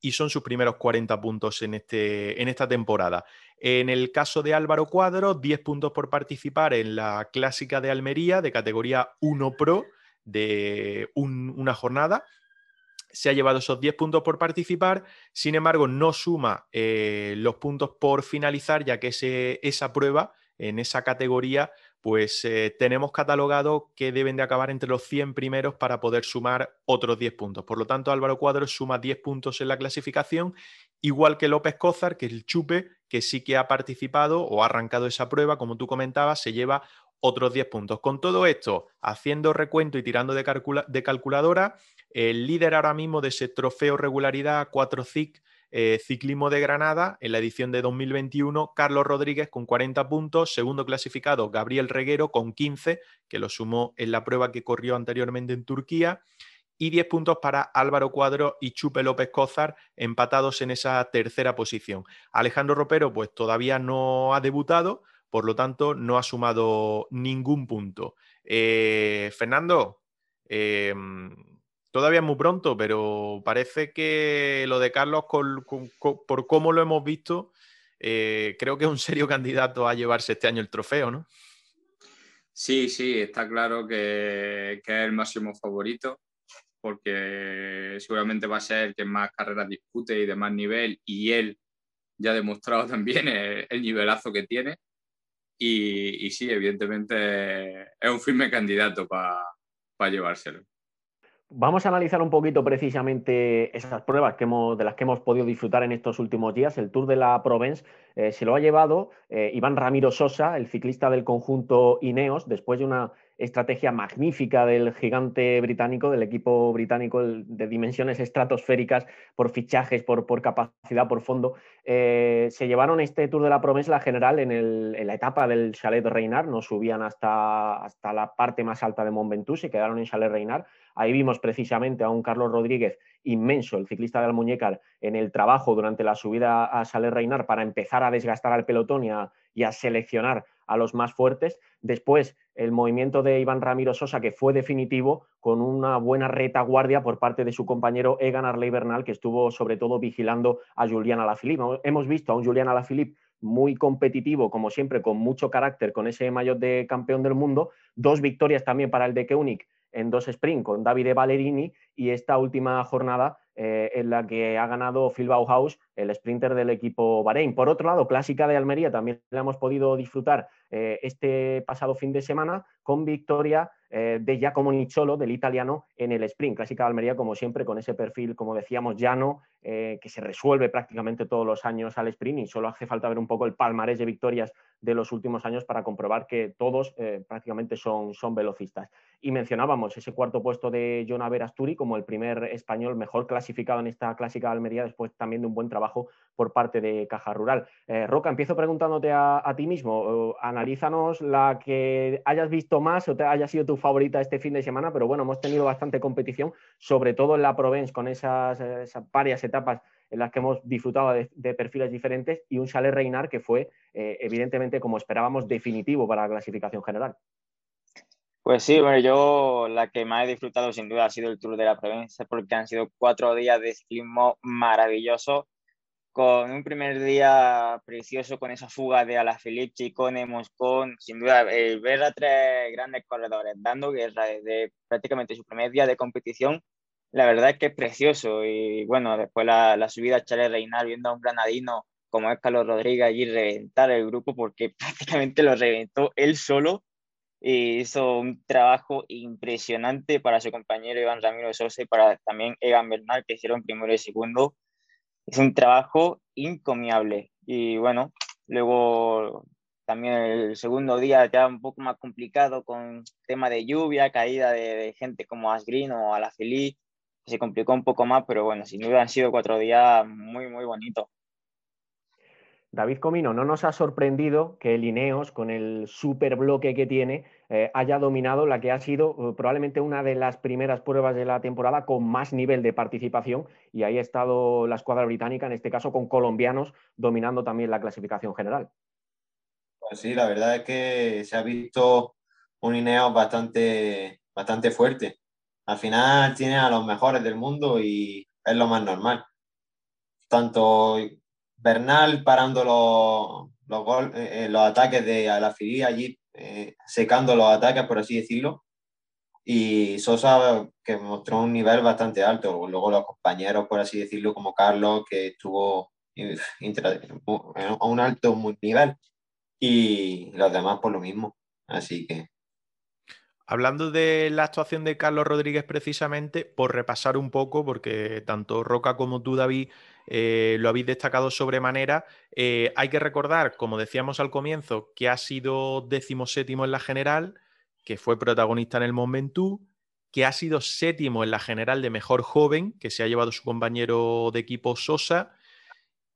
y son sus primeros 40 puntos en, este, en esta temporada. En el caso de Álvaro Cuadro, 10 puntos por participar en la clásica de Almería de categoría 1 Pro de un- una jornada se ha llevado esos 10 puntos por participar, sin embargo no suma eh, los puntos por finalizar, ya que ese- esa prueba, en esa categoría, pues eh, tenemos catalogado que deben de acabar entre los 100 primeros para poder sumar otros 10 puntos. Por lo tanto, Álvaro Cuadros suma 10 puntos en la clasificación, igual que López Cózar, que es el chupe, que sí que ha participado o ha arrancado esa prueba, como tú comentabas, se lleva otros 10 puntos. Con todo esto, haciendo recuento y tirando de, calcula- de calculadora, el líder ahora mismo de ese trofeo regularidad 4 CIC eh, Ciclismo de Granada en la edición de 2021, Carlos Rodríguez con 40 puntos, segundo clasificado Gabriel Reguero con 15, que lo sumó en la prueba que corrió anteriormente en Turquía, y 10 puntos para Álvaro Cuadro y Chupe López Cózar, empatados en esa tercera posición. Alejandro Ropero, pues todavía no ha debutado, por lo tanto, no ha sumado ningún punto. Eh, Fernando, eh, todavía es muy pronto, pero parece que lo de Carlos, por cómo lo hemos visto, eh, creo que es un serio candidato a llevarse este año el trofeo, ¿no? Sí, sí, está claro que, es el máximo favorito, porque seguramente va a ser el que más carreras dispute y de más nivel, y él ya ha demostrado también el, el nivelazo que tiene. Y, sí, evidentemente es un firme candidato para llevárselo. Vamos a analizar un poquito precisamente esas pruebas que hemos, de las que hemos podido disfrutar en estos últimos días. El Tour de la Provence eh, se lo ha llevado eh, Iván Ramiro Sosa, el ciclista del conjunto Ineos, después de una estrategia magnífica del gigante británico, del equipo británico de dimensiones estratosféricas por fichajes, por, por capacidad, por fondo. Eh, se llevaron este Tour de la Promesa general en, la etapa del Chalet de Reinar, no subían hasta, hasta la parte más alta de Mont Ventoux, se quedaron en Chalet Reinar. Ahí vimos precisamente a un Carlos Rodríguez inmenso, el ciclista de Almuñécar, en el trabajo durante la subida a Chalet Reinar para empezar a desgastar al pelotón y a seleccionar a los más fuertes. Después, el movimiento de Iván Ramiro Sosa, que fue definitivo, con una buena retaguardia por parte de su compañero Egan Arley Bernal, que estuvo sobre todo vigilando a Julián Alaphilippe. Hemos visto a un Julián Alaphilippe muy competitivo, como siempre, con mucho carácter, con ese maillot de campeón del mundo. Dos victorias también para el de Keunig en dos sprints con Davide Ballerini y esta última jornada eh, en la que ha ganado Phil Bauhaus, el sprinter del equipo Bahrein. Por otro lado, clásica de Almería, también la hemos podido disfrutar eh, este pasado fin de semana con victoria eh, de Giacomo Nicciolo, del italiano, en el sprint. Clásica de Almería, como siempre, con ese perfil, como decíamos, llano, que se resuelve prácticamente todos los años al sprint y solo hace falta ver un poco el palmarés de victorias de los últimos años para comprobar que todos prácticamente son, son velocistas. Y mencionábamos ese cuarto puesto de Jonah Verasturi como el primer español mejor clasificado en esta clásica de Almería, después también de un buen trabajo por parte de Caja Rural. Eh, Roca, empiezo preguntándote a, ti mismo. analízanos la que hayas visto más o te haya sido tu favorita este fin de semana, pero bueno, hemos tenido bastante competición, sobre todo en la Provence, con esas, varias etapas en las que hemos disfrutado de, perfiles diferentes y un Chalet Reinar que fue, eh, evidentemente, como esperábamos, definitivo para la clasificación general. Pues sí, yo la que más he disfrutado sin duda ha sido el Tour de la Provincia porque han sido cuatro días de ciclismo maravilloso, con un primer día precioso con esa fuga de Alaphilippe, Chicone, Moscón, sin duda ver a tres grandes corredores dando guerra desde prácticamente su primer día de competición, la verdad es que es precioso y bueno, después la, la subida a Chale Reinal viendo a un granadino como es Carlos Rodríguez allí reventar el grupo porque prácticamente lo reventó él solo hizo un trabajo impresionante para su compañero Iván Ramiro Sosa y para también Egan Bernal, que hicieron primero y segundo. Es un trabajo encomiable. Y bueno, luego también el segundo día ya un poco más complicado con tema de lluvia, caída de, gente como Asgreen o Alaphilippe, se complicó un poco más, pero bueno, sin duda han sido cuatro días muy, muy bonitos. David Comino, ¿no nos ha sorprendido que el Ineos, con el super bloque que tiene, eh, haya dominado la que ha sido eh, probablemente una de las primeras pruebas de la temporada con más nivel de participación? Y ahí ha estado la escuadra británica, en este caso con colombianos, dominando también la clasificación general. Pues sí, la verdad es que se ha visto un Ineos bastante, bastante fuerte. Al final tiene a los mejores del mundo y es lo más normal. Tanto Bernal parando los, los, eh, eh, los ataques de Alaphilippe allí, eh, secando los ataques, por así decirlo. Y Sosa, que mostró un nivel bastante alto. Luego los compañeros, por así decirlo, como Carlos, que estuvo a un alto nivel. Y los demás por lo mismo. Así que Hablando de la actuación de Carlos Rodríguez precisamente, por repasar un poco, porque tanto Roca como tú, David, eh, lo habéis destacado sobremanera, eh, hay que recordar, como decíamos al comienzo, que ha sido decimoséptimo en la general, que fue protagonista en el Momentum, que ha sido séptimo en la general de mejor joven, que se ha llevado su compañero de equipo Sosa,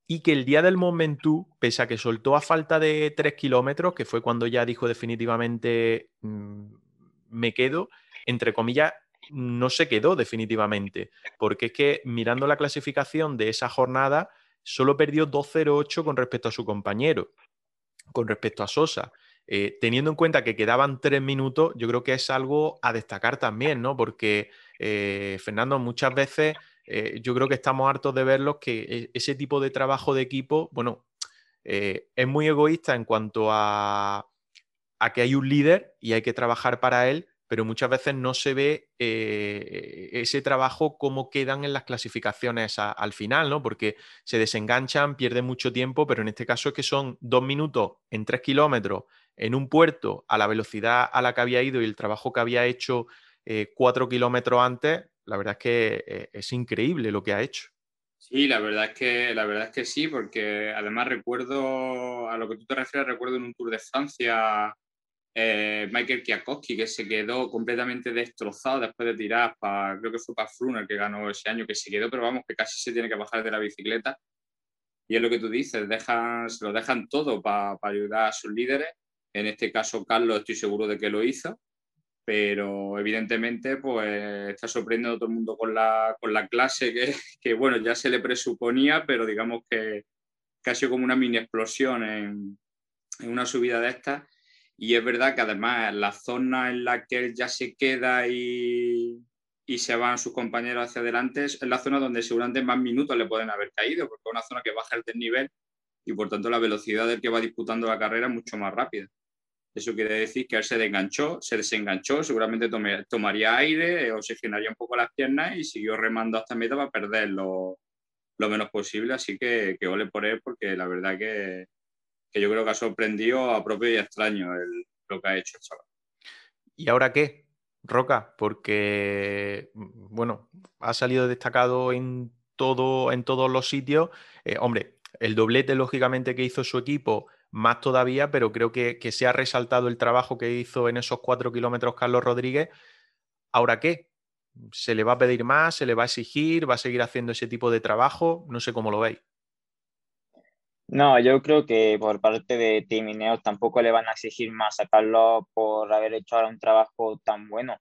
y que el día del Momentum, pese a que soltó a falta de tres kilómetros, que fue cuando ya dijo definitivamente... Mm, me quedo, entre comillas, no se quedó definitivamente, porque es que mirando la clasificación de esa jornada, solo perdió 2-0-8 con respecto a su compañero, con respecto a Sosa. Eh, teniendo en cuenta que quedaban tres minutos, yo creo que es algo a destacar también, ¿no? Porque, eh, Fernando, muchas veces eh, yo creo que estamos hartos de verlos que e, ese tipo de trabajo de equipo, bueno, es muy egoísta en cuanto a a que hay un líder y hay que trabajar para él, pero muchas veces no se ve eh, ese trabajo cómo quedan en las clasificaciones al final, ¿no? Porque se desenganchan, pierden mucho tiempo, pero en este caso es que son dos minutos en tres kilómetros en un puerto a la velocidad a la que había ido y el trabajo que había hecho eh, cuatro kilómetros antes, la verdad es que eh, es increíble lo que ha hecho. Sí, la verdad es que la verdad es que sí, porque además recuerdo a lo que tú te refieres, recuerdo en un Tour de Francia eh, Michael Kwiatkowski, que se quedó completamente destrozado después de tirar, para, creo que fue para Fruner que ganó ese año, que se quedó, pero vamos, que casi se tiene que bajar de la bicicleta. Y es lo que tú dices, dejan, se lo dejan todo para ayudar a sus líderes. En este caso, Carlos, estoy seguro de que lo hizo, pero evidentemente, pues está sorprendiendo a todo el mundo con la, con la clase que, que, bueno, ya se le presuponía, pero digamos que, que ha sido como una mini explosión en, en una subida de estas y es verdad que además la zona en la que él ya se queda y, y se van sus compañeros hacia adelante es la zona donde seguramente más minutos le pueden haber caído, porque es una zona que baja el desnivel y por tanto la velocidad del que va disputando la carrera es mucho más rápida. Eso quiere decir que él se desenganchó, se desenganchó, seguramente tomaría aire, oxigenaría un poco las piernas y siguió remando hasta meta para perder lo, lo menos posible. Así que, que ole por él, porque la verdad que, que yo creo que ha sorprendido a propio y extraño lo que ha hecho el chaval. ¿Y ahora qué, Roca? Porque, bueno, ha salido destacado en, todo, en todos los sitios. Eh, hombre, el doblete, lógicamente, que hizo su equipo, más todavía, pero creo que, que se ha resaltado el trabajo que hizo en esos cuatro kilómetros Carlos Rodríguez. ¿Ahora qué? ¿Se le va a pedir más? ¿Se le va a exigir? ¿Va a seguir haciendo ese tipo de trabajo? No sé cómo lo veis. No, yo creo que por parte de Team Ineos tampoco le van a exigir más a Carlos por haber hecho ahora un trabajo tan bueno.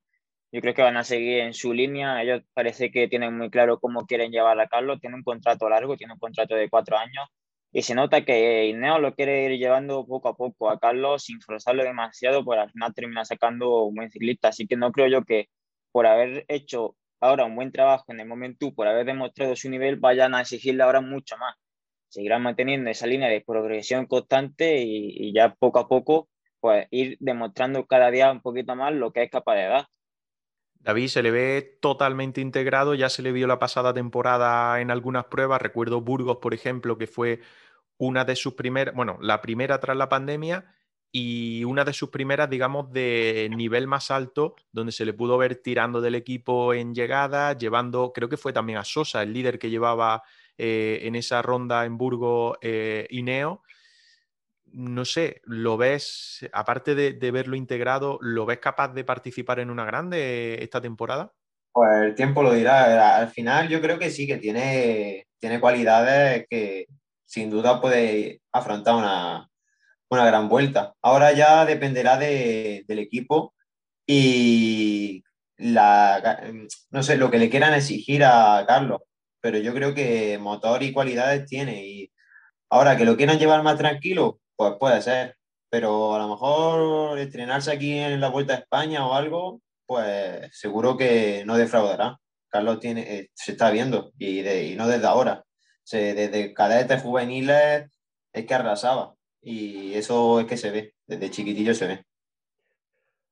Yo creo que van a seguir en su línea. Ellos parece que tienen muy claro cómo quieren llevar a Carlos. Tiene un contrato largo, tiene un contrato de cuatro años. Y se nota que Ineos lo quiere ir llevando poco a poco a Carlos sin forzarlo demasiado, pues al final termina sacando un buen ciclista. Así que no creo yo que por haber hecho ahora un buen trabajo en el momento, por haber demostrado su nivel, vayan a exigirle ahora mucho más seguirán manteniendo esa línea de progresión constante y, ya poco a poco pues ir demostrando cada día un poquito más lo que es capaz de dar. David se le ve totalmente integrado, ya se le vio la pasada temporada en algunas pruebas, recuerdo Burgos, por ejemplo, que fue una de sus primeras, bueno, la primera tras la pandemia y una de sus primeras, digamos, de nivel más alto, donde se le pudo ver tirando del equipo en llegada, llevando, creo que fue también a Sosa, el líder que llevaba eh, en esa ronda en Burgo eh, Ineo. No sé, ¿lo ves, aparte de, verlo integrado, ¿lo ves capaz de participar en una grande esta temporada? Pues el tiempo lo dirá. Al final yo creo que sí, que tiene, tiene cualidades que sin duda puede afrontar una, una gran vuelta. Ahora ya dependerá del equipo y la, no sé, lo que le quieran exigir a Carlos pero yo creo que motor y cualidades tiene. Y ahora que lo quieran llevar más tranquilo, pues puede ser. Pero a lo mejor estrenarse aquí en la Vuelta a España o algo, pues seguro que no defraudará. Carlos tiene, eh, se está viendo y, no desde ahora. Se, desde cadetes juveniles es que arrasaba y eso es que se ve, desde chiquitillo se ve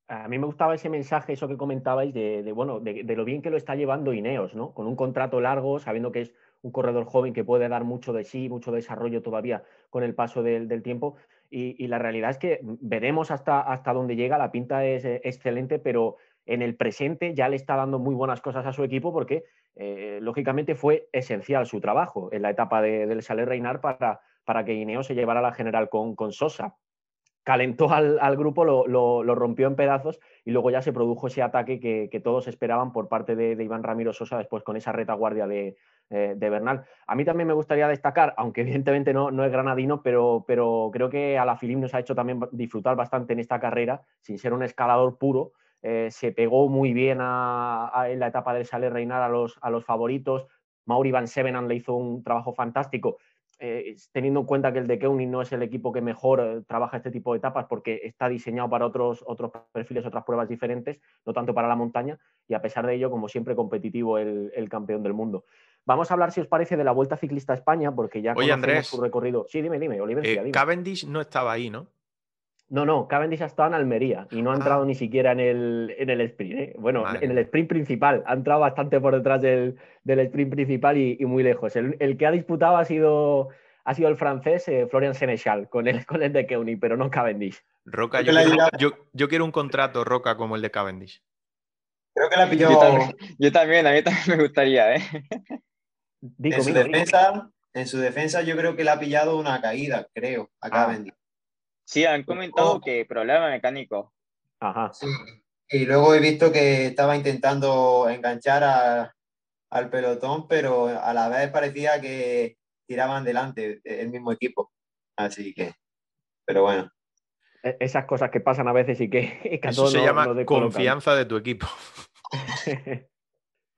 a mí me gustaba ese mensaje, eso que comentabais, de, bueno, de, lo bien que lo está llevando Ineos, ¿no? Con un contrato largo, sabiendo que es un corredor joven que puede dar mucho de sí, mucho desarrollo todavía con el paso del, tiempo. Y, la realidad es que veremos hasta, hasta dónde llega, la pinta es eh, excelente, pero en el presente ya le está dando muy buenas cosas a su equipo porque, eh, lógicamente, fue esencial su trabajo en la etapa del Saler Reinar para, para que Ineos se llevara la general con, con Sosa calentó al, grupo, lo, rompió en pedazos y luego ya se produjo ese ataque que, todos esperaban por parte de, Iván Ramiro Sosa después con esa retaguardia de, eh, Bernal. A mí también me gustaría destacar, aunque evidentemente no, es granadino, pero, creo que a la Filim nos ha hecho también disfrutar bastante en esta carrera, sin ser un escalador puro. Eh, se pegó muy bien en la etapa del Sale Reinar a los, a los favoritos. Mauri Van Sevenan le hizo un trabajo fantástico eh, teniendo en cuenta que el de Keuning no es el equipo que mejor eh, trabaja este tipo de etapas porque está diseñado para otros, otros perfiles, otras pruebas diferentes, no tanto para la montaña, y a pesar de ello, como siempre, competitivo el, campeón del mundo. Vamos a hablar, si os parece, de la Vuelta Ciclista a España, porque ya Oye, Andrés, su recorrido. Sí, dime, dime, Oliver. Eh, Cavendish no estaba ahí, ¿no? No, no, Cavendish ha estado en Almería y no ha ah. entrado ni siquiera en el, en el sprint. ¿eh? Bueno, en el sprint principal. Ha entrado bastante por detrás del, sprint principal y, muy lejos. El, que ha disputado ha sido, ha sido el francés eh, Florian Senechal con el, con el de Keuni, pero no Cavendish. Roca, yo, quiero, un contrato, Roca, como el de Cavendish. Creo que la pilló. Yo también, a mí también me gustaría, ¿eh? en, su defensa, en su defensa, yo creo que le ha pillado una caída, creo, a ah. Cavendish. Sí, han comentado que problema mecánico. Ajá. Sí. Y luego he visto que estaba intentando enganchar a- al pelotón, pero a la vez parecía que tiraban delante el mismo equipo. Así que, pero bueno. E- Esas cosas que pasan a veces y que, y que a Eso todos se llama confianza de tu equipo.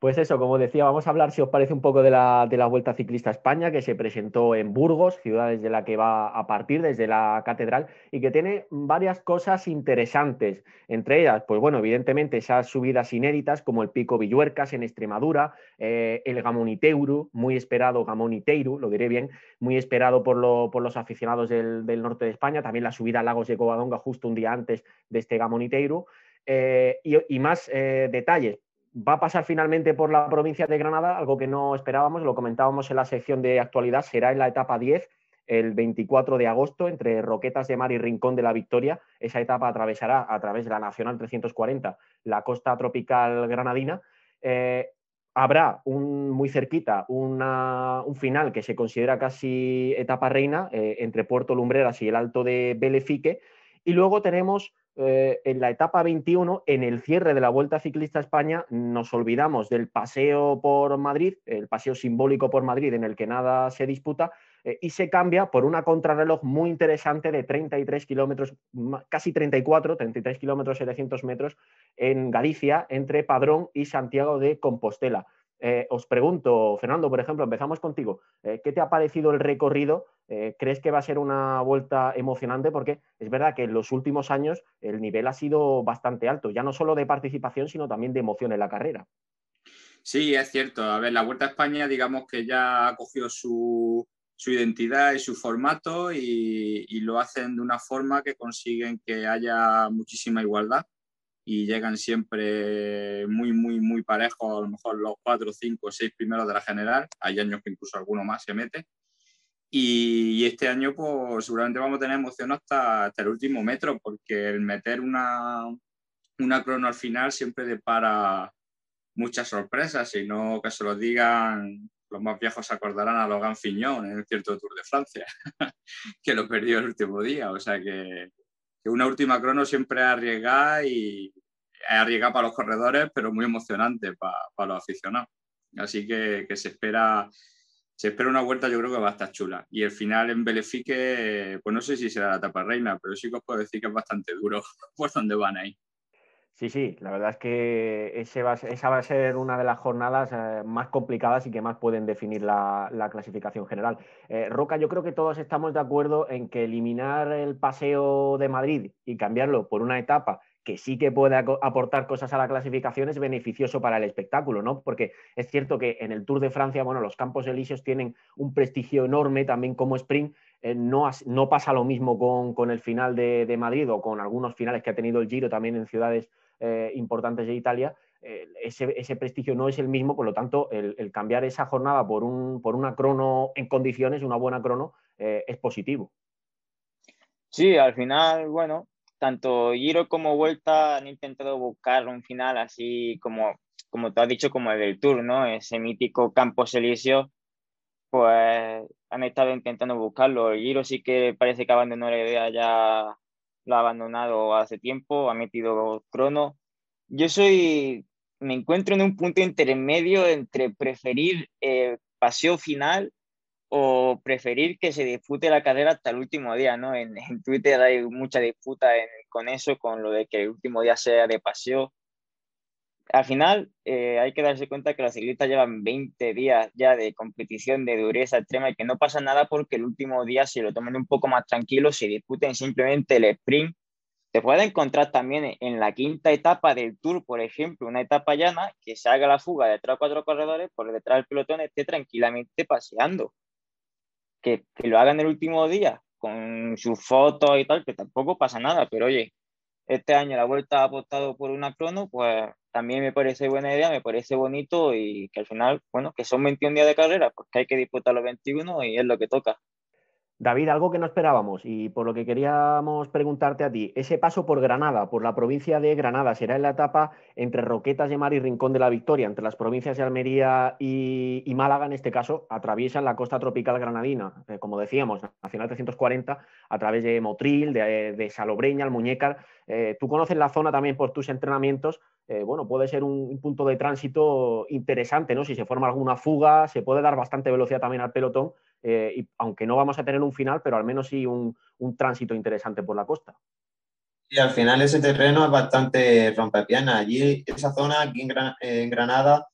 Pues eso, como decía, vamos a hablar, si os parece, un poco de la, de la Vuelta Ciclista a España, que se presentó en Burgos, ciudad desde la que va a partir, desde la catedral, y que tiene varias cosas interesantes. Entre ellas, pues bueno, evidentemente esas subidas inéditas, como el Pico Villuercas en Extremadura, eh, el Gamoniteuru, muy esperado Gamoniteiru, lo diré bien, muy esperado por, lo- por los aficionados del, del norte de España, también la subida a Lagos de Covadonga justo un día antes de este Gamoniteiru, eh, y, y más eh, detalles va a pasar finalmente por la provincia de Granada, algo que no esperábamos, lo comentábamos en la sección de actualidad, será en la etapa 10, el 24 de agosto, entre Roquetas de Mar y Rincón de la Victoria. Esa etapa atravesará a través de la Nacional 340 la costa tropical granadina. Eh, habrá un, muy cerquita una- un final que se considera casi etapa reina eh, entre Puerto Lumbreras y el Alto de Belefique. Y luego tenemos eh, en la etapa 21, en el cierre de la Vuelta Ciclista a España, nos olvidamos del paseo por Madrid, el paseo simbólico por Madrid en el que nada se disputa, eh, y se cambia por una contrarreloj muy interesante de 33 kilómetros, casi 34, 33 kilómetros 700 metros en Galicia, entre Padrón y Santiago de Compostela. Eh, os pregunto, Fernando, por ejemplo, empezamos contigo. Eh, ¿Qué te ha parecido el recorrido? Eh, ¿Crees que va a ser una vuelta emocionante? Porque es verdad que en los últimos años el nivel ha sido bastante alto, ya no solo de participación, sino también de emoción en la carrera. Sí, es cierto. A ver, la Vuelta a España, digamos que ya ha cogido su, identidad y su formato y lo hacen de una forma que consiguen que haya muchísima igualdad y llegan siempre muy, muy, muy parejos, a lo mejor los cuatro, cinco, seis primeros de la general. Hay años que incluso alguno más se mete. Y, y este año, pues seguramente vamos a tener emoción hasta, hasta el último metro, porque el meter una, una crono al final siempre depara muchas sorpresas, y no que se lo digan, los más viejos se acordarán a Logan Fiñón en cierto Tour de Francia, que lo perdió el último día. O sea que, que una última crono siempre es arriesgada y arriesgada para los corredores, pero muy emocionante para, para los aficionados. Así que, que se espera se espera una vuelta, yo creo que va a estar chula. Y el final en Belefique, pues no sé si será la etapa reina, pero sí que os puedo decir que es bastante duro por donde van ahí. Sí, sí, la verdad es que ese va esa va a ser una de las jornadas eh, más complicadas y que más pueden definir la, la clasificación general. Eh, Roca, yo creo que todos estamos de acuerdo en que eliminar el paseo de Madrid y cambiarlo por una etapa que sí que puede aportar cosas a la clasificación es beneficioso para el espectáculo, ¿no? Porque es cierto que en el Tour de Francia, bueno, los Campos Elíseos tienen un prestigio enorme también como sprint. Eh, no, no pasa lo mismo con, con el final de, de Madrid o con algunos finales que ha tenido el Giro también en ciudades eh, importantes de Italia, eh, ese, ese prestigio no es el mismo, por lo tanto, el, el cambiar esa jornada por, un, por una crono en condiciones, una buena crono, es positivo. Sí, al final, bueno, tanto Giro como Vuelta han intentado buscar un final así como, como tú has dicho, como el del Tour, ¿no? Ese mítico Campos Elíseos, pues han estado intentando buscarlo. El Giro sí que parece que abandonó la idea, ya lo ha abandonado hace tiempo, ha metido crono. Yo soy, me encuentro en un punto intermedio entre preferir eh, paseo final o preferir que se dispute la carrera hasta el último día, ¿no? En, Twitter hay mucha disputa con eso, con lo de que el último día sea de paseo. Al final eh, hay que darse cuenta que los ciclistas llevan 20 días ya de competición de dureza extrema y que no pasa nada porque el último día se lo tomen un poco más tranquilo, se disputen simplemente el sprint. Te puedes encontrar también en la quinta etapa del Tour, por ejemplo, una etapa llana, que se haga la fuga de tres cuatro corredores, por detrás del pelotón esté tranquilamente paseando que, que lo hagan el último día con sus fotos y tal, que tampoco pasa nada, pero oye, este año la vuelta ha apostado por una crono, pues también me parece buena idea, me parece bonito y que al final, bueno, que son 21 días de carrera, pues que hay que disputar los 21 y es lo que toca. David, algo que no esperábamos y por lo que queríamos preguntarte a ti, ese paso por Granada, por la provincia de Granada, será en la etapa entre Roquetas de Mar y Rincón de la Victoria, entre las provincias de Almería y, Málaga, en este caso, atraviesan la costa tropical granadina, eh, como decíamos, Nacional 340, a través de Motril, de, Salobreña, Almuñécar. Eh, tú conoces la zona también por tus entrenamientos, eh, bueno, puede ser un, punto de tránsito interesante, ¿no? Si se forma alguna fuga, se puede dar bastante velocidad también al pelotón eh, y aunque no vamos a tener un final, pero al menos sí un, tránsito interesante por la costa. Y al final ese terreno es bastante rompepiernas. Allí, esa zona, aquí en, Granada,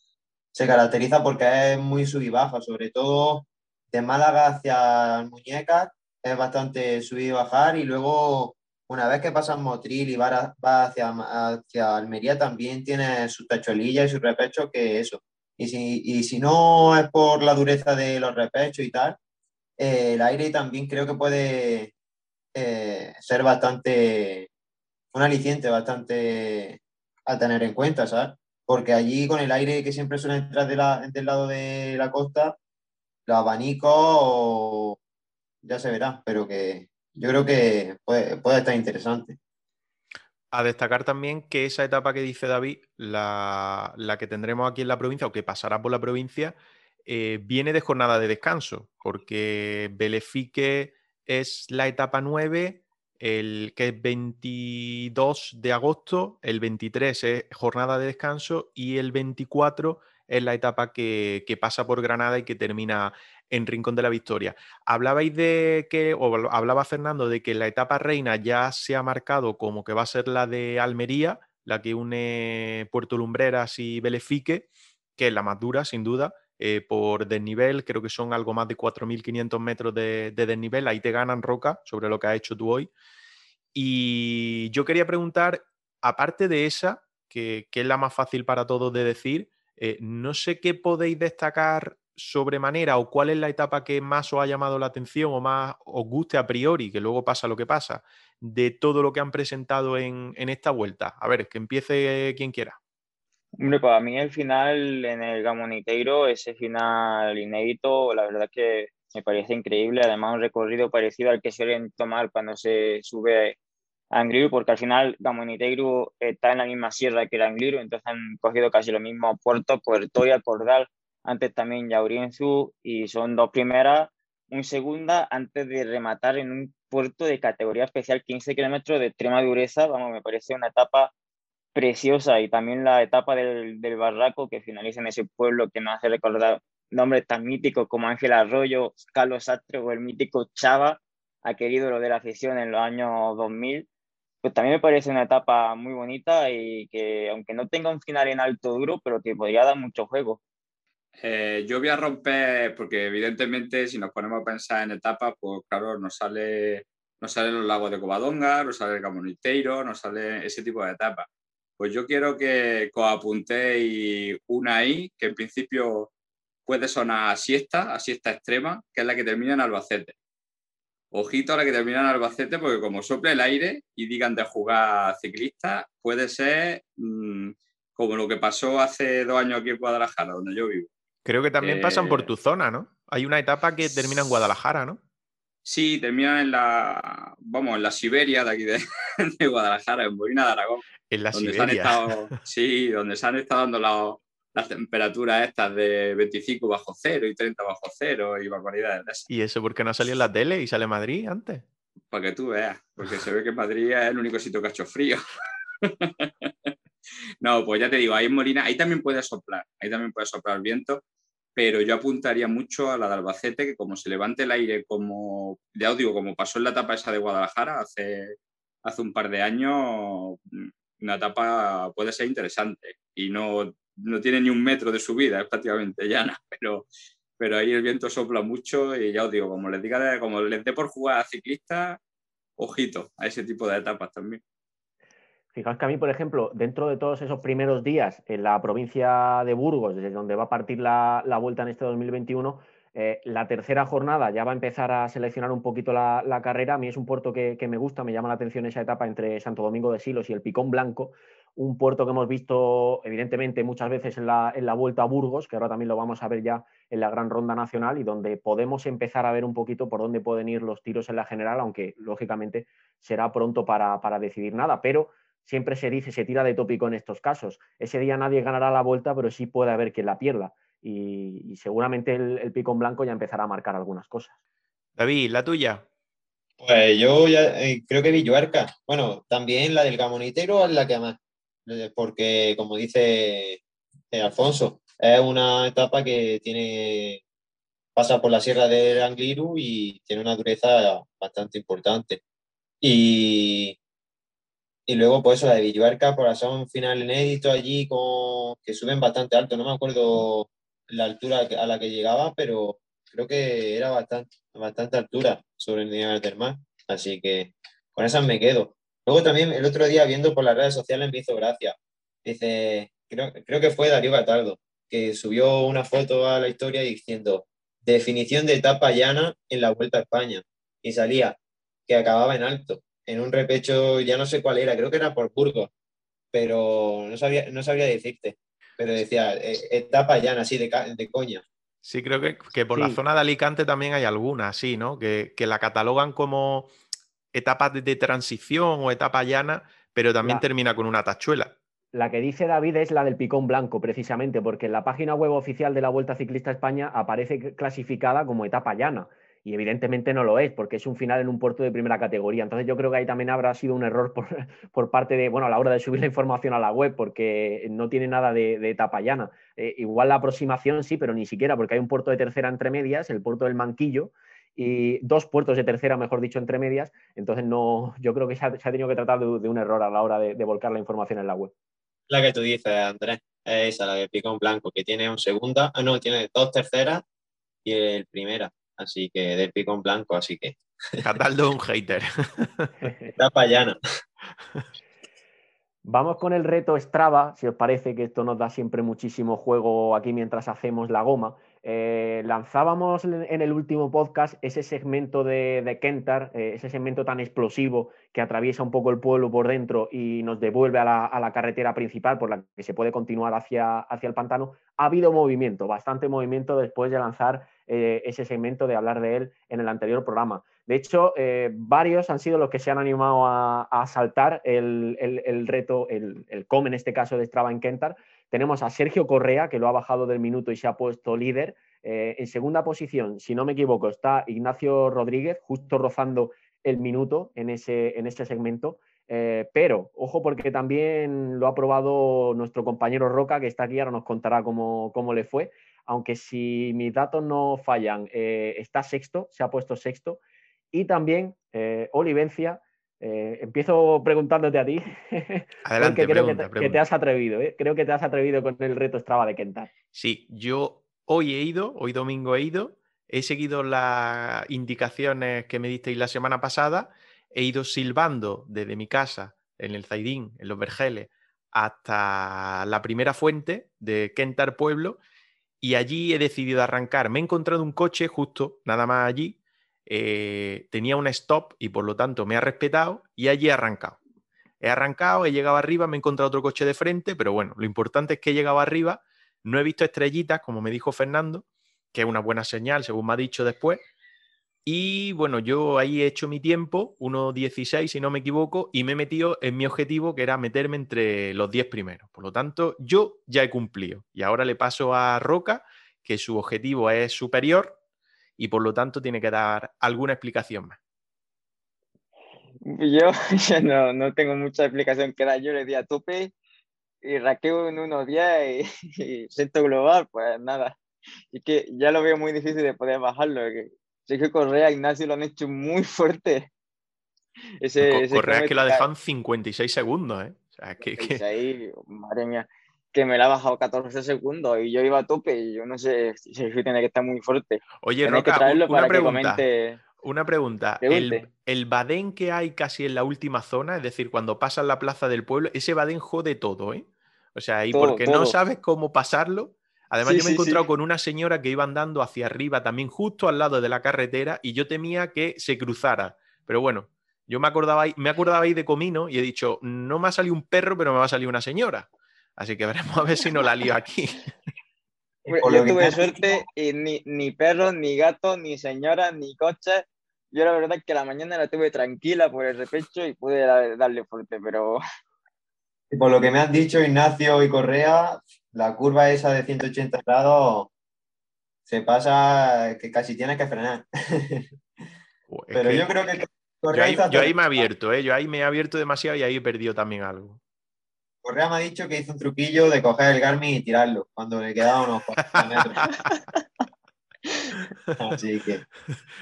se caracteriza porque es muy sub y baja, sobre todo de Málaga hacia Muñecas, es bastante subir y bajar, y luego una vez que pasas Motril y va, hacia, hacia Almería, también tiene su tachuelilla y su repecho, que eso, y si, y si no es por la dureza de los repechos y tal, eh, el aire también creo que puede eh, ser bastante, un aliciente bastante a tener en cuenta, ¿sabes? Porque allí con el aire que siempre suele entrar de la, del lado de la costa, los abanicos ya se verá, pero que yo creo que puede, estar interesante. A destacar también que esa etapa que dice David, la, que tendremos aquí en la provincia o que pasará por la provincia, eh, viene de jornada de descanso, porque Belefique es la etapa 9, el, que es 22 de agosto, el 23 es jornada de descanso y el 24 es la etapa que, que pasa por Granada y que termina en Rincón de la Victoria. Hablabais de que, o hablaba Fernando, de que la etapa reina ya se ha marcado como que va a ser la de Almería, la que une Puerto Lumbreras y Belefique, que es la más dura, sin duda, eh, por desnivel, creo que son algo más de 4.500 metros de, desnivel, ahí te ganan Roca sobre lo que has hecho tú hoy. Y yo quería preguntar, aparte de esa, que, es la más fácil para todos de decir, eh, no sé qué podéis destacar sobremanera o cuál es la etapa que más os ha llamado la atención o más os guste a priori, que luego pasa lo que pasa, de todo lo que han presentado en, esta vuelta? A ver, que empiece quien quiera. Hombre, para mí el final en el Gamoniteiro, ese final inédito, la verdad que me parece increíble. Además, un recorrido parecido al que suelen tomar cuando se sube a Angliru, porque al final Gamoniteiro está en la misma sierra que el Angliru, entonces han cogido casi lo mismo Puerto, Puerto y Cordal antes también Yaurienzu y son dos primeras, un segunda antes de rematar en un puerto de categoría especial 15 kilómetros de extrema dureza, vamos, me parece una etapa preciosa y también la etapa del, del Barraco que finaliza en ese pueblo que nos hace recordar nombres tan míticos como Ángel Arroyo, Carlos Sastre o el mítico Chava, aquel ídolo de la afición en los años 2000. Pues también me parece una etapa muy bonita y que aunque no tenga un final en alto duro, pero que podría dar mucho juego. Eh, yo voy a romper, porque evidentemente si nos ponemos a pensar en etapas, pues claro, nos sale, nos salen los lagos de Covadonga, nos sale el Camoniteiro, nos sale ese tipo de etapas. Pues yo quiero que os apuntéis una ahí, que en principio puede sonar a siesta, a siesta extrema, que es la que termina en Albacete. Ojito a la que termina en Albacete, porque como sople el aire y digan de jugar ciclista, puede ser mm, como lo que pasó hace dos años aquí en Guadalajara, donde yo vivo Creo que también pasan por tu zona, ¿no? Hay una etapa que termina en Guadalajara, ¿no? Sí, termina en la, vamos, en la Siberia de aquí de, Guadalajara, en Molina de Aragón. En la Siberia. sí, donde se han estado dando las temperaturas estas de 25 bajo cero y 30 bajo cero y barbaridades de esas. ¿Y eso por qué no salió en la tele y sale Madrid antes? Para que tú veas, porque se ve que Madrid es el único sitio que ha hecho frío. no, pues ya te digo, ahí en Molina, ahí también puede soplar, ahí también puede soplar viento, pero yo apuntaría mucho a la de Albacete, que como se levante el aire, como, os digo, como pasó en la etapa esa de Guadalajara hace, hace un par de años, una etapa puede ser interesante y no, no tiene ni un metro de subida, es prácticamente llana, pero, pero ahí el viento sopla mucho y ya os digo, como les, diga, como les dé por jugar a ciclistas, ojito a ese tipo de etapas también. Fijaos que a mí, por ejemplo, dentro de todos esos primeros días en la provincia de Burgos, desde donde va a partir la, vuelta en este 2021, eh, la tercera jornada ya va a empezar a seleccionar un poquito la, carrera. A mí es un puerto que, me gusta, me llama la atención esa etapa entre Santo Domingo de Silos y el Picón Blanco. un puerto que hemos visto evidentemente muchas veces en la, en la, vuelta a Burgos, que ahora también lo vamos a ver ya en la gran ronda nacional y donde podemos empezar a ver un poquito por dónde pueden ir los tiros en la general, aunque lógicamente será pronto para, para decidir nada, pero siempre se dice, se tira de tópico en estos casos. Ese día nadie ganará la vuelta, pero sí puede haber quien la pierda. Y, seguramente el, el picón blanco ya empezará a marcar algunas cosas. David, la tuya. Pues yo ya eh, creo que Villuerca. Bueno, también la del Gamonitero es la que más. Eh, porque, como dice eh, Alfonso, es una etapa que tiene pasa por la sierra del Angliru y tiene una dureza bastante importante. Y, y luego, pues eso, la de son un final inédito allí con, que suben bastante alto. No me acuerdo la altura a la que llegaba, pero creo que era bastante, bastante altura sobre el nivel del mar. Así que con esas me quedo. Luego también el otro día viendo por las redes sociales me hizo gracia. Dice, creo, creo que fue Darío Cataldo, que subió una foto a la historia diciendo definición de etapa llana en la Vuelta a España. Y salía que acababa en alto, en un repecho, ya no sé cuál era, creo que era por Burgos, pero no sabía, no sabría decirte. Pero decía, eh, etapa llana, así de, de coña. Sí, creo que, que por la zona de Alicante también hay algunas, sí, ¿no? Que, que la catalogan como etapas de, de, transición o etapa llana, pero también la, termina con una tachuela. La que dice David es la del picón blanco, precisamente, porque en la página web oficial de la Vuelta Ciclista España aparece clasificada como etapa llana y evidentemente no lo es, porque es un final en un puerto de primera categoría. Entonces yo creo que ahí también habrá sido un error por, por parte de, bueno, a la hora de subir la información a la web, porque no tiene nada de, de etapa llana. Eh, igual la aproximación sí, pero ni siquiera, porque hay un puerto de tercera entre medias, el puerto del Manquillo, y dos puertos de tercera, mejor dicho, entre medias. Entonces no, yo creo que se ha, tenido que tratar de, un error a la hora de, volcar la información en la web. La que tú dices, Andrés, es esa, la de Picón Blanco, que tiene un segunda, ah, no, tiene dos terceras y el primera así que del picón blanco, así que. Cataldo un hater. Está payana. Vamos con el reto Strava, si os parece que esto nos da siempre muchísimo juego aquí mientras hacemos la goma. Eh, lanzábamos en el último podcast ese segmento de, de Kentar, eh, ese segmento tan explosivo que atraviesa un poco el pueblo por dentro y nos devuelve a la, a la, carretera principal por la que se puede continuar hacia, hacia el pantano. Ha habido movimiento, bastante movimiento después de lanzar eh, ese segmento, de hablar de él en el anterior programa. De hecho, varios han sido los que se han animado a, a saltar el, el, el reto, el, el, com en este caso de Strava en Kentar. Tenemos a Sergio Correa, que lo ha bajado del minuto y se ha puesto líder. Eh, en segunda posición, si no me equivoco, está Ignacio Rodríguez, justo rozando el minuto en ese, en ese segmento. Eh, pero, ojo, porque también lo ha probado nuestro compañero Roca, que está aquí, ahora nos contará cómo, cómo le fue aunque si mis datos no fallan, eh, está sexto, se ha puesto sexto. Y también Olivencia, eh, empiezo preguntándote a ti, Adelante, porque creo pregunta, que, pregunta. que, te has atrevido, ¿eh? creo que te has atrevido con el reto Strava de Kentar. Sí, yo hoy he ido, hoy domingo he ido, he seguido las indicaciones que me disteis la semana pasada, he ido silbando desde mi casa, en el Zaidín, en los Vergeles, hasta la primera fuente de Kentar Pueblo, y allí he decidido arrancar. Me he encontrado un coche justo, nada más allí, eh, tenía un stop y por lo tanto me ha respetado y allí he arrancado. He arrancado, he llegado arriba, me he encontrado otro coche de frente, pero bueno, lo importante es que he llegado arriba, no he visto estrellitas, como me dijo Fernando, que es una buena señal, según me ha dicho después, y bueno, yo ahí he hecho mi tiempo, 1.16 si no me equivoco, y me he metido en mi objetivo, que era meterme entre los 10 primeros. Por lo tanto, yo ya he cumplido. Y ahora le paso a Roca, que su objetivo es superior y por lo tanto tiene que dar alguna explicación más. Yo ya no, no tengo mucha explicación que dar. Yo le di a tope y raqueo en unos días y, y centro global, pues nada. Y que ya lo veo muy difícil de poder bajarlo. Que Sergio Correa, Ignacio lo han hecho muy fuerte. Ese, Co ese Correa es que lo ha dejado en 56 segundos, ¿eh? O sea, que, que... Ahí, madre mía, que me la ha bajado 14 segundos y yo iba a tope y yo no sé, Sergio tiene que estar muy fuerte. Oye, Roca, que traerlo una para pregunta. que comente... Una pregunta. El, el, badén que hay casi en la última zona, es decir, cuando pasas la plaza del pueblo, ese badén jode todo, ¿eh? O sea, y todo, porque todo. no sabes cómo pasarlo, Además, sí, yo me he encontrado sí, con una señora que iba andando hacia arriba, también justo al lado de la carretera, y yo temía que se cruzara. Pero bueno, Yo me acordaba, ahí, me acordaba ahí de Comino y he dicho, no me ha salido un perro, pero me va a salir una señora. Así que veremos a ver si no la lío aquí. Pues Yo tuve suerte y ni, ni perros, ni gatos, ni señoras, ni coches. Yo la verdad es que la mañana la tuve tranquila por el repecho y pude da- darle fuerte, pero Y por lo que me has dicho, Ignacio y Correa, la curva esa de 180 grados se pasa que casi tienes que frenar. Pero que yo creo que yo Correa, ahí, yo ahí me he abierto, ¿eh? Yo ahí me he abierto demasiado y ahí he perdido también algo. Correa me ha dicho que hizo un truquillo de coger el Garmin y tirarlo cuando le quedaban unos 40 metros. Así que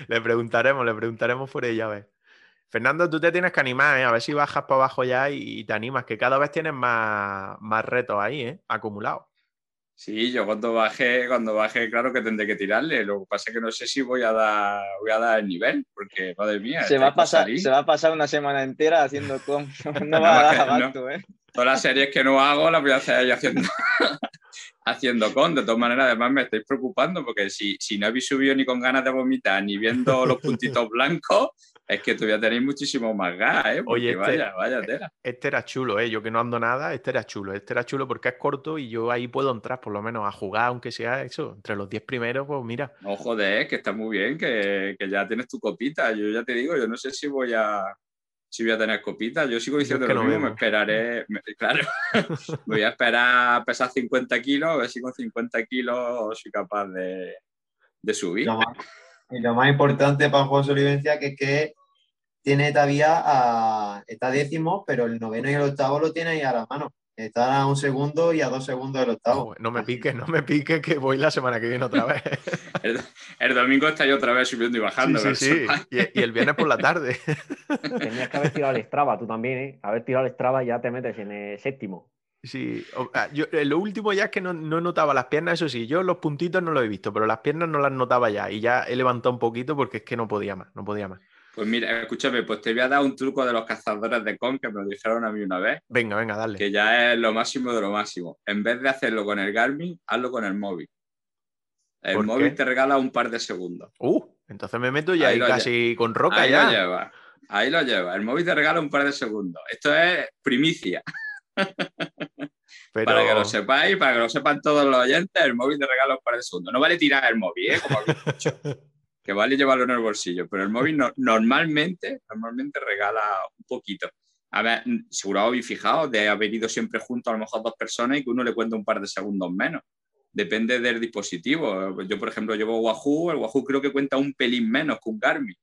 Le preguntaremos, le preguntaremos por ella, a ver. Fernando, tú te tienes que animar, ¿eh? A ver si bajas para abajo ya y, y te animas, que cada vez tienes más, más retos ahí, ¿eh? Acumulados. Sí, yo cuando baje, cuando baje, claro que tendré que tirarle. Lo que pasa es que no sé si voy a dar, voy a dar el nivel, porque madre mía, se va, a pasar, se va a pasar una semana entera haciendo con. No No, va a dar que no. abasto, ¿eh? Todas las series que no hago las voy a hacer ahí haciendo, haciendo con. De todas maneras, además me estáis preocupando porque si, si no habéis subido ni con ganas de vomitar ni viendo los puntitos blancos, es que todavía tenéis muchísimo más gas, ¿eh? Porque Oye, este- vaya, vaya tela. Este era chulo, ¿eh? Yo que no ando nada, este era chulo. Este era chulo porque es corto y yo ahí puedo entrar por lo menos a jugar, aunque sea eso, entre los 10 primeros, pues mira. No, joder, que está muy bien, que, que ya tienes tu copita. Yo ya te digo, yo no sé si voy a si voy a tener copita. Yo sigo diciendo que lo no mismo, me esperaré, me- claro, me voy a esperar a pesar 50 kilos, a ver si con 50 kilos soy capaz de, de subir. lo más, y lo más importante para de sobrevivencia que es que tiene todavía a, está décimo, pero el noveno y el octavo lo tiene ahí a la mano. Está a un segundo y a dos segundos del octavo. No me piques, no me piques, que voy la semana que viene otra vez. El, el domingo está yo otra vez subiendo y bajando. sí, sí, sí. Y, y el viernes por la tarde. Tenías que haber tirado el Strava tú también, ¿eh? Haber tirado el Strava ya te metes en el séptimo. Sí, ah, yo, eh, lo último ya es que no, no notaba las piernas, eso sí, yo los puntitos no los he visto, pero las piernas no las notaba ya y ya he levantado un poquito porque es que no podía más, no podía más. Pues mira, escúchame, pues te voy a dar un truco de los cazadores de con que me lo dijeron a mí una vez, Venga, venga, dale. que ya es lo máximo de lo máximo. En vez de hacerlo con el Garmin, hazlo con el móvil. El ¿Por móvil qué? te regala un par de segundos. Uh, entonces me meto ya Ahí casi con roca Ahí ya. lo lleva. Ahí lo lleva. El móvil te regala un par de segundos. Esto es primicia. Pero Para que lo sepáis, para que lo sepan todos los oyentes, el móvil te regala un par de segundos. No vale tirar el móvil, ¿eh? Como habéis dicho. que vale llevarlo en el bolsillo, pero el móvil no- normalmente, normalmente regala un poquito. A ver, seguro habéis fijado de haber ido siempre juntos a lo mejor dos personas y que uno le cuenta un par de segundos menos. Depende del dispositivo. Yo, por ejemplo, llevo Wahoo, el Wahoo creo que cuenta un pelín menos que un Garmin.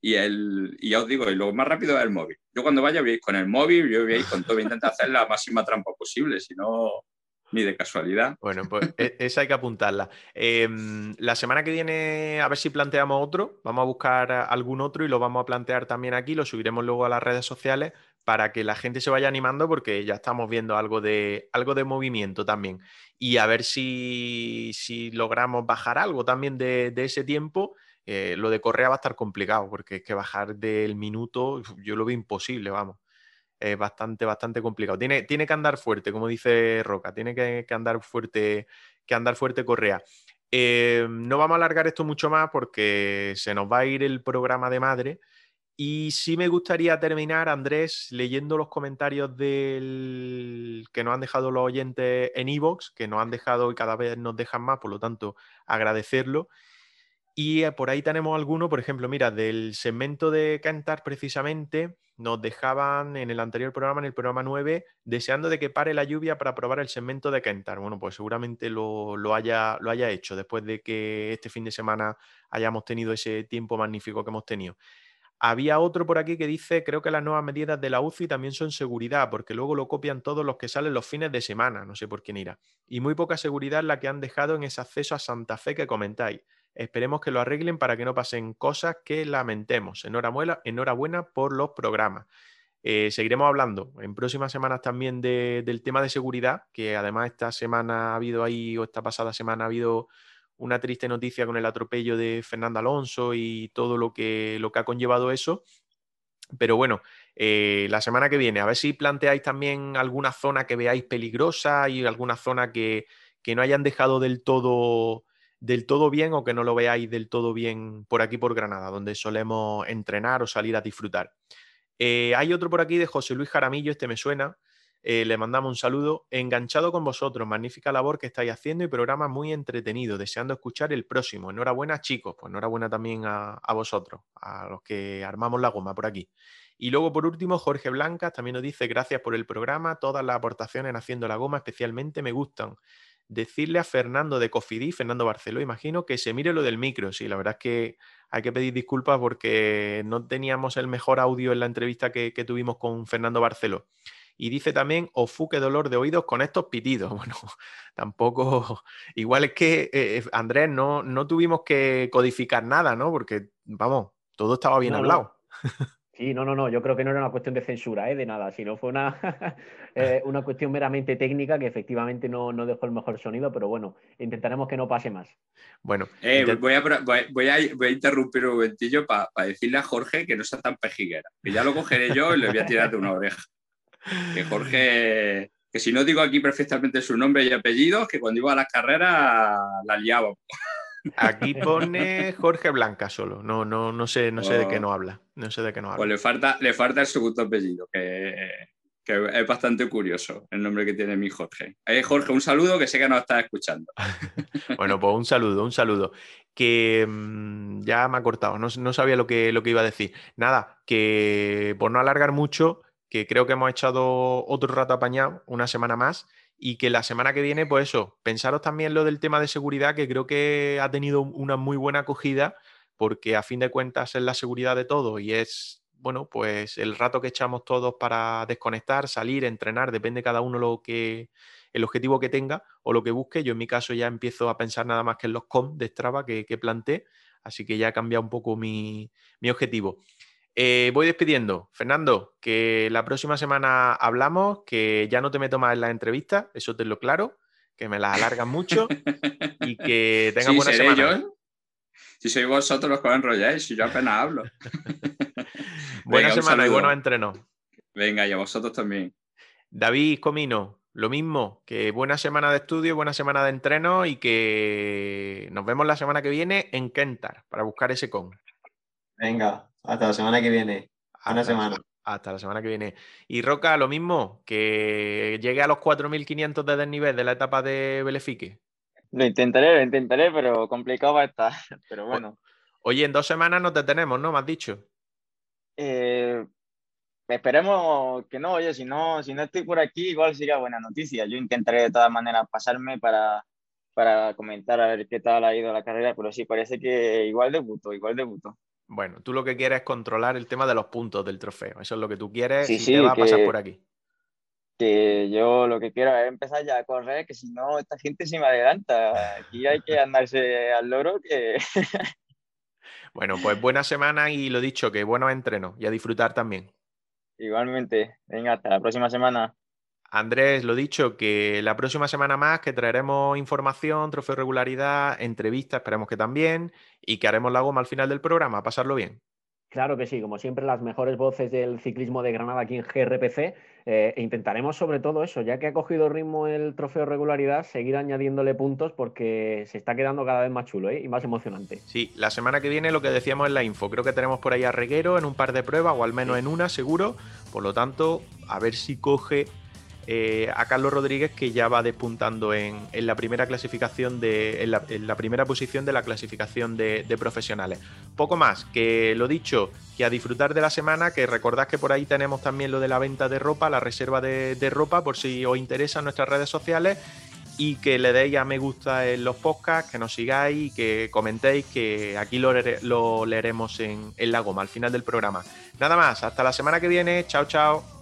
Y, el, y ya os digo, y lo más rápido es el móvil. Yo cuando vaya ir con el móvil, yo ir con todo, voy a intentar hacer la máxima trampa posible, si no, ni de casualidad. Bueno, pues e- esa hay que apuntarla. Em, la semana que viene, a ver si planteamos otro. Vamos a buscar algún otro y lo vamos a plantear también aquí. Lo subiremos luego a las redes sociales para que la gente se vaya animando porque ya estamos viendo algo de, algo de movimiento también. Y a ver si, si logramos bajar algo también de, de ese tiempo. Eh, lo de Correa va a estar complicado porque es que bajar del minuto yo lo veo imposible, vamos es bastante, bastante complicado. Tiene, tiene que andar fuerte, como dice Roca, tiene que, que andar fuerte, que andar fuerte Correa. Eh, no vamos a alargar esto mucho más porque se nos va a ir el programa de madre. Y sí me gustaría terminar, Andrés, leyendo los comentarios del que nos han dejado los oyentes en Evox, que nos han dejado y cada vez nos dejan más, por lo tanto, agradecerlo. Y eh, por ahí tenemos alguno, por ejemplo, mira, del segmento de Cantar precisamente, nos dejaban en el anterior programa, en el programa 9, deseando de que pare la lluvia para probar el segmento de Cantar. Bueno, pues seguramente lo, lo haya, lo haya hecho después de que este fin de semana hayamos tenido ese tiempo magnífico que hemos tenido. Había otro por aquí que dice, creo que las nuevas medidas de la UCI también son seguridad, porque luego lo copian todos los que salen los fines de semana, no sé por quién irá. Y muy poca seguridad la que han dejado en ese acceso a Santa Fe que comentáis. Esperemos que lo arreglen para que no pasen cosas que lamentemos. Enhorabuena, enhorabuena por los programas. Eh, seguiremos hablando en próximas semanas también de- del tema de seguridad, que además esta semana ha habido ahí, o esta pasada semana ha habido una triste noticia con el atropello de Fernando Alonso y todo lo que, lo que ha conllevado eso. Pero bueno, eh, la semana que viene, a ver si planteáis también alguna zona que veáis peligrosa y alguna zona que, que no hayan dejado del todo, del todo bien o que no lo veáis del todo bien por aquí por Granada, donde solemos entrenar o salir a disfrutar. Eh, hay otro por aquí de José Luis Jaramillo, este me suena. Eh, le mandamos un saludo. Enganchado con vosotros, magnífica labor que estáis haciendo y programa muy entretenido. Deseando escuchar el próximo. Enhorabuena, chicos. Pues enhorabuena también a, a vosotros, a los que armamos la goma por aquí. Y luego, por último, Jorge Blancas también nos dice: Gracias por el programa. Todas las aportaciones en Haciendo la Goma, especialmente me gustan. Decirle a Fernando de Cofidí, Fernando Barceló, imagino que se mire lo del micro. Sí, la verdad es que hay que pedir disculpas porque no teníamos el mejor audio en la entrevista que, que tuvimos con Fernando Barceló. Y dice también, ofu, qué dolor de oídos con estos pitidos. Bueno, tampoco. Igual es que, eh, Andrés, no, no tuvimos que codificar nada, ¿no? Porque, vamos, todo estaba bien No, no. Sí, no, no, no, yo creo que no era una cuestión de censura, ¿eh? de nada, sino fue una, eh, una cuestión meramente técnica que efectivamente no, no dejó el mejor sonido, pero bueno, intentaremos que no pase más. Bueno, Eh, intent- voy, a, pro- voy, voy a, voy a interrumpir un momentillo para decirle a Jorge que no sea tan pejiguera, que ya lo cogeré yo y le voy a tirar de una oreja. Que Jorge, que si no digo aquí perfectamente su nombre y apellidos, que cuando iba a las carreras la liaba. Aquí pone Jorge Blanca solo. No, no, no sé, no sé de qué Oh. no habla. No sé de qué no Pues habla. le falta, le falta el segundo apellido, que, que es bastante curioso el nombre que tiene mi Jorge. Eh, Jorge, un saludo que sé que nos estás escuchando. Bueno, pues un saludo, un saludo. Que mm, ya me ha cortado, no, no sabía lo que, lo que iba a decir. Nada, que por no alargar mucho, que creo que hemos echado otro rato apañado, una semana más, y que la semana que viene, pues eso, pensaros también lo del tema de seguridad, que creo que ha tenido una muy buena acogida, porque a fin de cuentas es la seguridad de todo y es, bueno, pues el rato que echamos todos para desconectar, salir, entrenar, depende cada uno lo que, el objetivo que tenga o lo que busque. Yo en mi caso ya empiezo a pensar nada más que en los com de Strava que, que planteé, así que ya he cambiado un poco mi, mi objetivo. Eh, voy despidiendo. Fernando, que la próxima semana hablamos, que ya no te meto más en las entrevistas, eso te lo claro, que me las alargan mucho y que tengas Sí, buena seré semana. yo. Si sois vosotros los que os enrolláis, si yo apenas hablo. Buena Venga, semana y buenos entrenos. Venga, y a vosotros también. David Comino, lo mismo, que buena semana de estudio, buena semana de entreno y que nos vemos la semana que viene en Kentar para buscar ese con. Venga, hasta la semana que viene. Hasta la semana. se- Hasta la semana que viene. Y Roca, lo mismo, que llegue a los 4.500 de desnivel de la etapa de Belefique. Lo intentaré, lo intentaré, pero complicado va a estar. Pero bueno, Oye, en dos semanas nos detenemos, ¿no? Me has dicho. eh, esperemos que no, oye, si no, si no estoy por aquí, igual sería buena noticia. Yo intentaré de todas maneras pasarme para, para comentar a ver qué tal ha ido la carrera, pero sí, parece que igual debuto, igual debuto. Bueno, tú lo que quieres es controlar el tema de los puntos del trofeo. Eso es lo que tú quieres Sí, y sí, te va a pasar por aquí. Que yo lo que quiero es empezar ya a correr, que si no, esta gente se me adelanta. Aquí hay que andarse al loro, que Bueno, pues buena semana y lo dicho, que buenos entrenos y a disfrutar también. igualmente. Venga, hasta la próxima semana. Andrés, lo dicho, que la próxima semana más que traeremos información, trofeo regularidad, entrevistas, esperemos que también, y que haremos la goma al final del programa, a pasarlo bien. Claro que sí, como siempre, las mejores voces del ciclismo de Granada aquí en GRPC. eh, e intentaremos sobre todo eso, ya que ha cogido ritmo el trofeo regularidad, seguir añadiéndole puntos porque se está quedando cada vez más chulo ¿eh? y más emocionante. Sí, la semana que viene lo que decíamos en la info, creo que tenemos por ahí a Reguero en un par de pruebas, o al menos en una seguro, por lo tanto, a ver si coge eh, a Carlos Rodríguez que ya va despuntando en, la primera clasificación de. La, primera posición de la clasificación de, profesionales. Poco más, que lo dicho, que a disfrutar de la semana, que recordad que por ahí tenemos también lo de la venta de ropa, la reserva de, ropa, por si os interesa en nuestras redes sociales. Y que le deis a me gusta en los podcasts, que nos sigáis y que comentéis, que aquí lo leeremos en, en la goma al final del programa. Nada más, hasta la semana que viene. Chao, chao.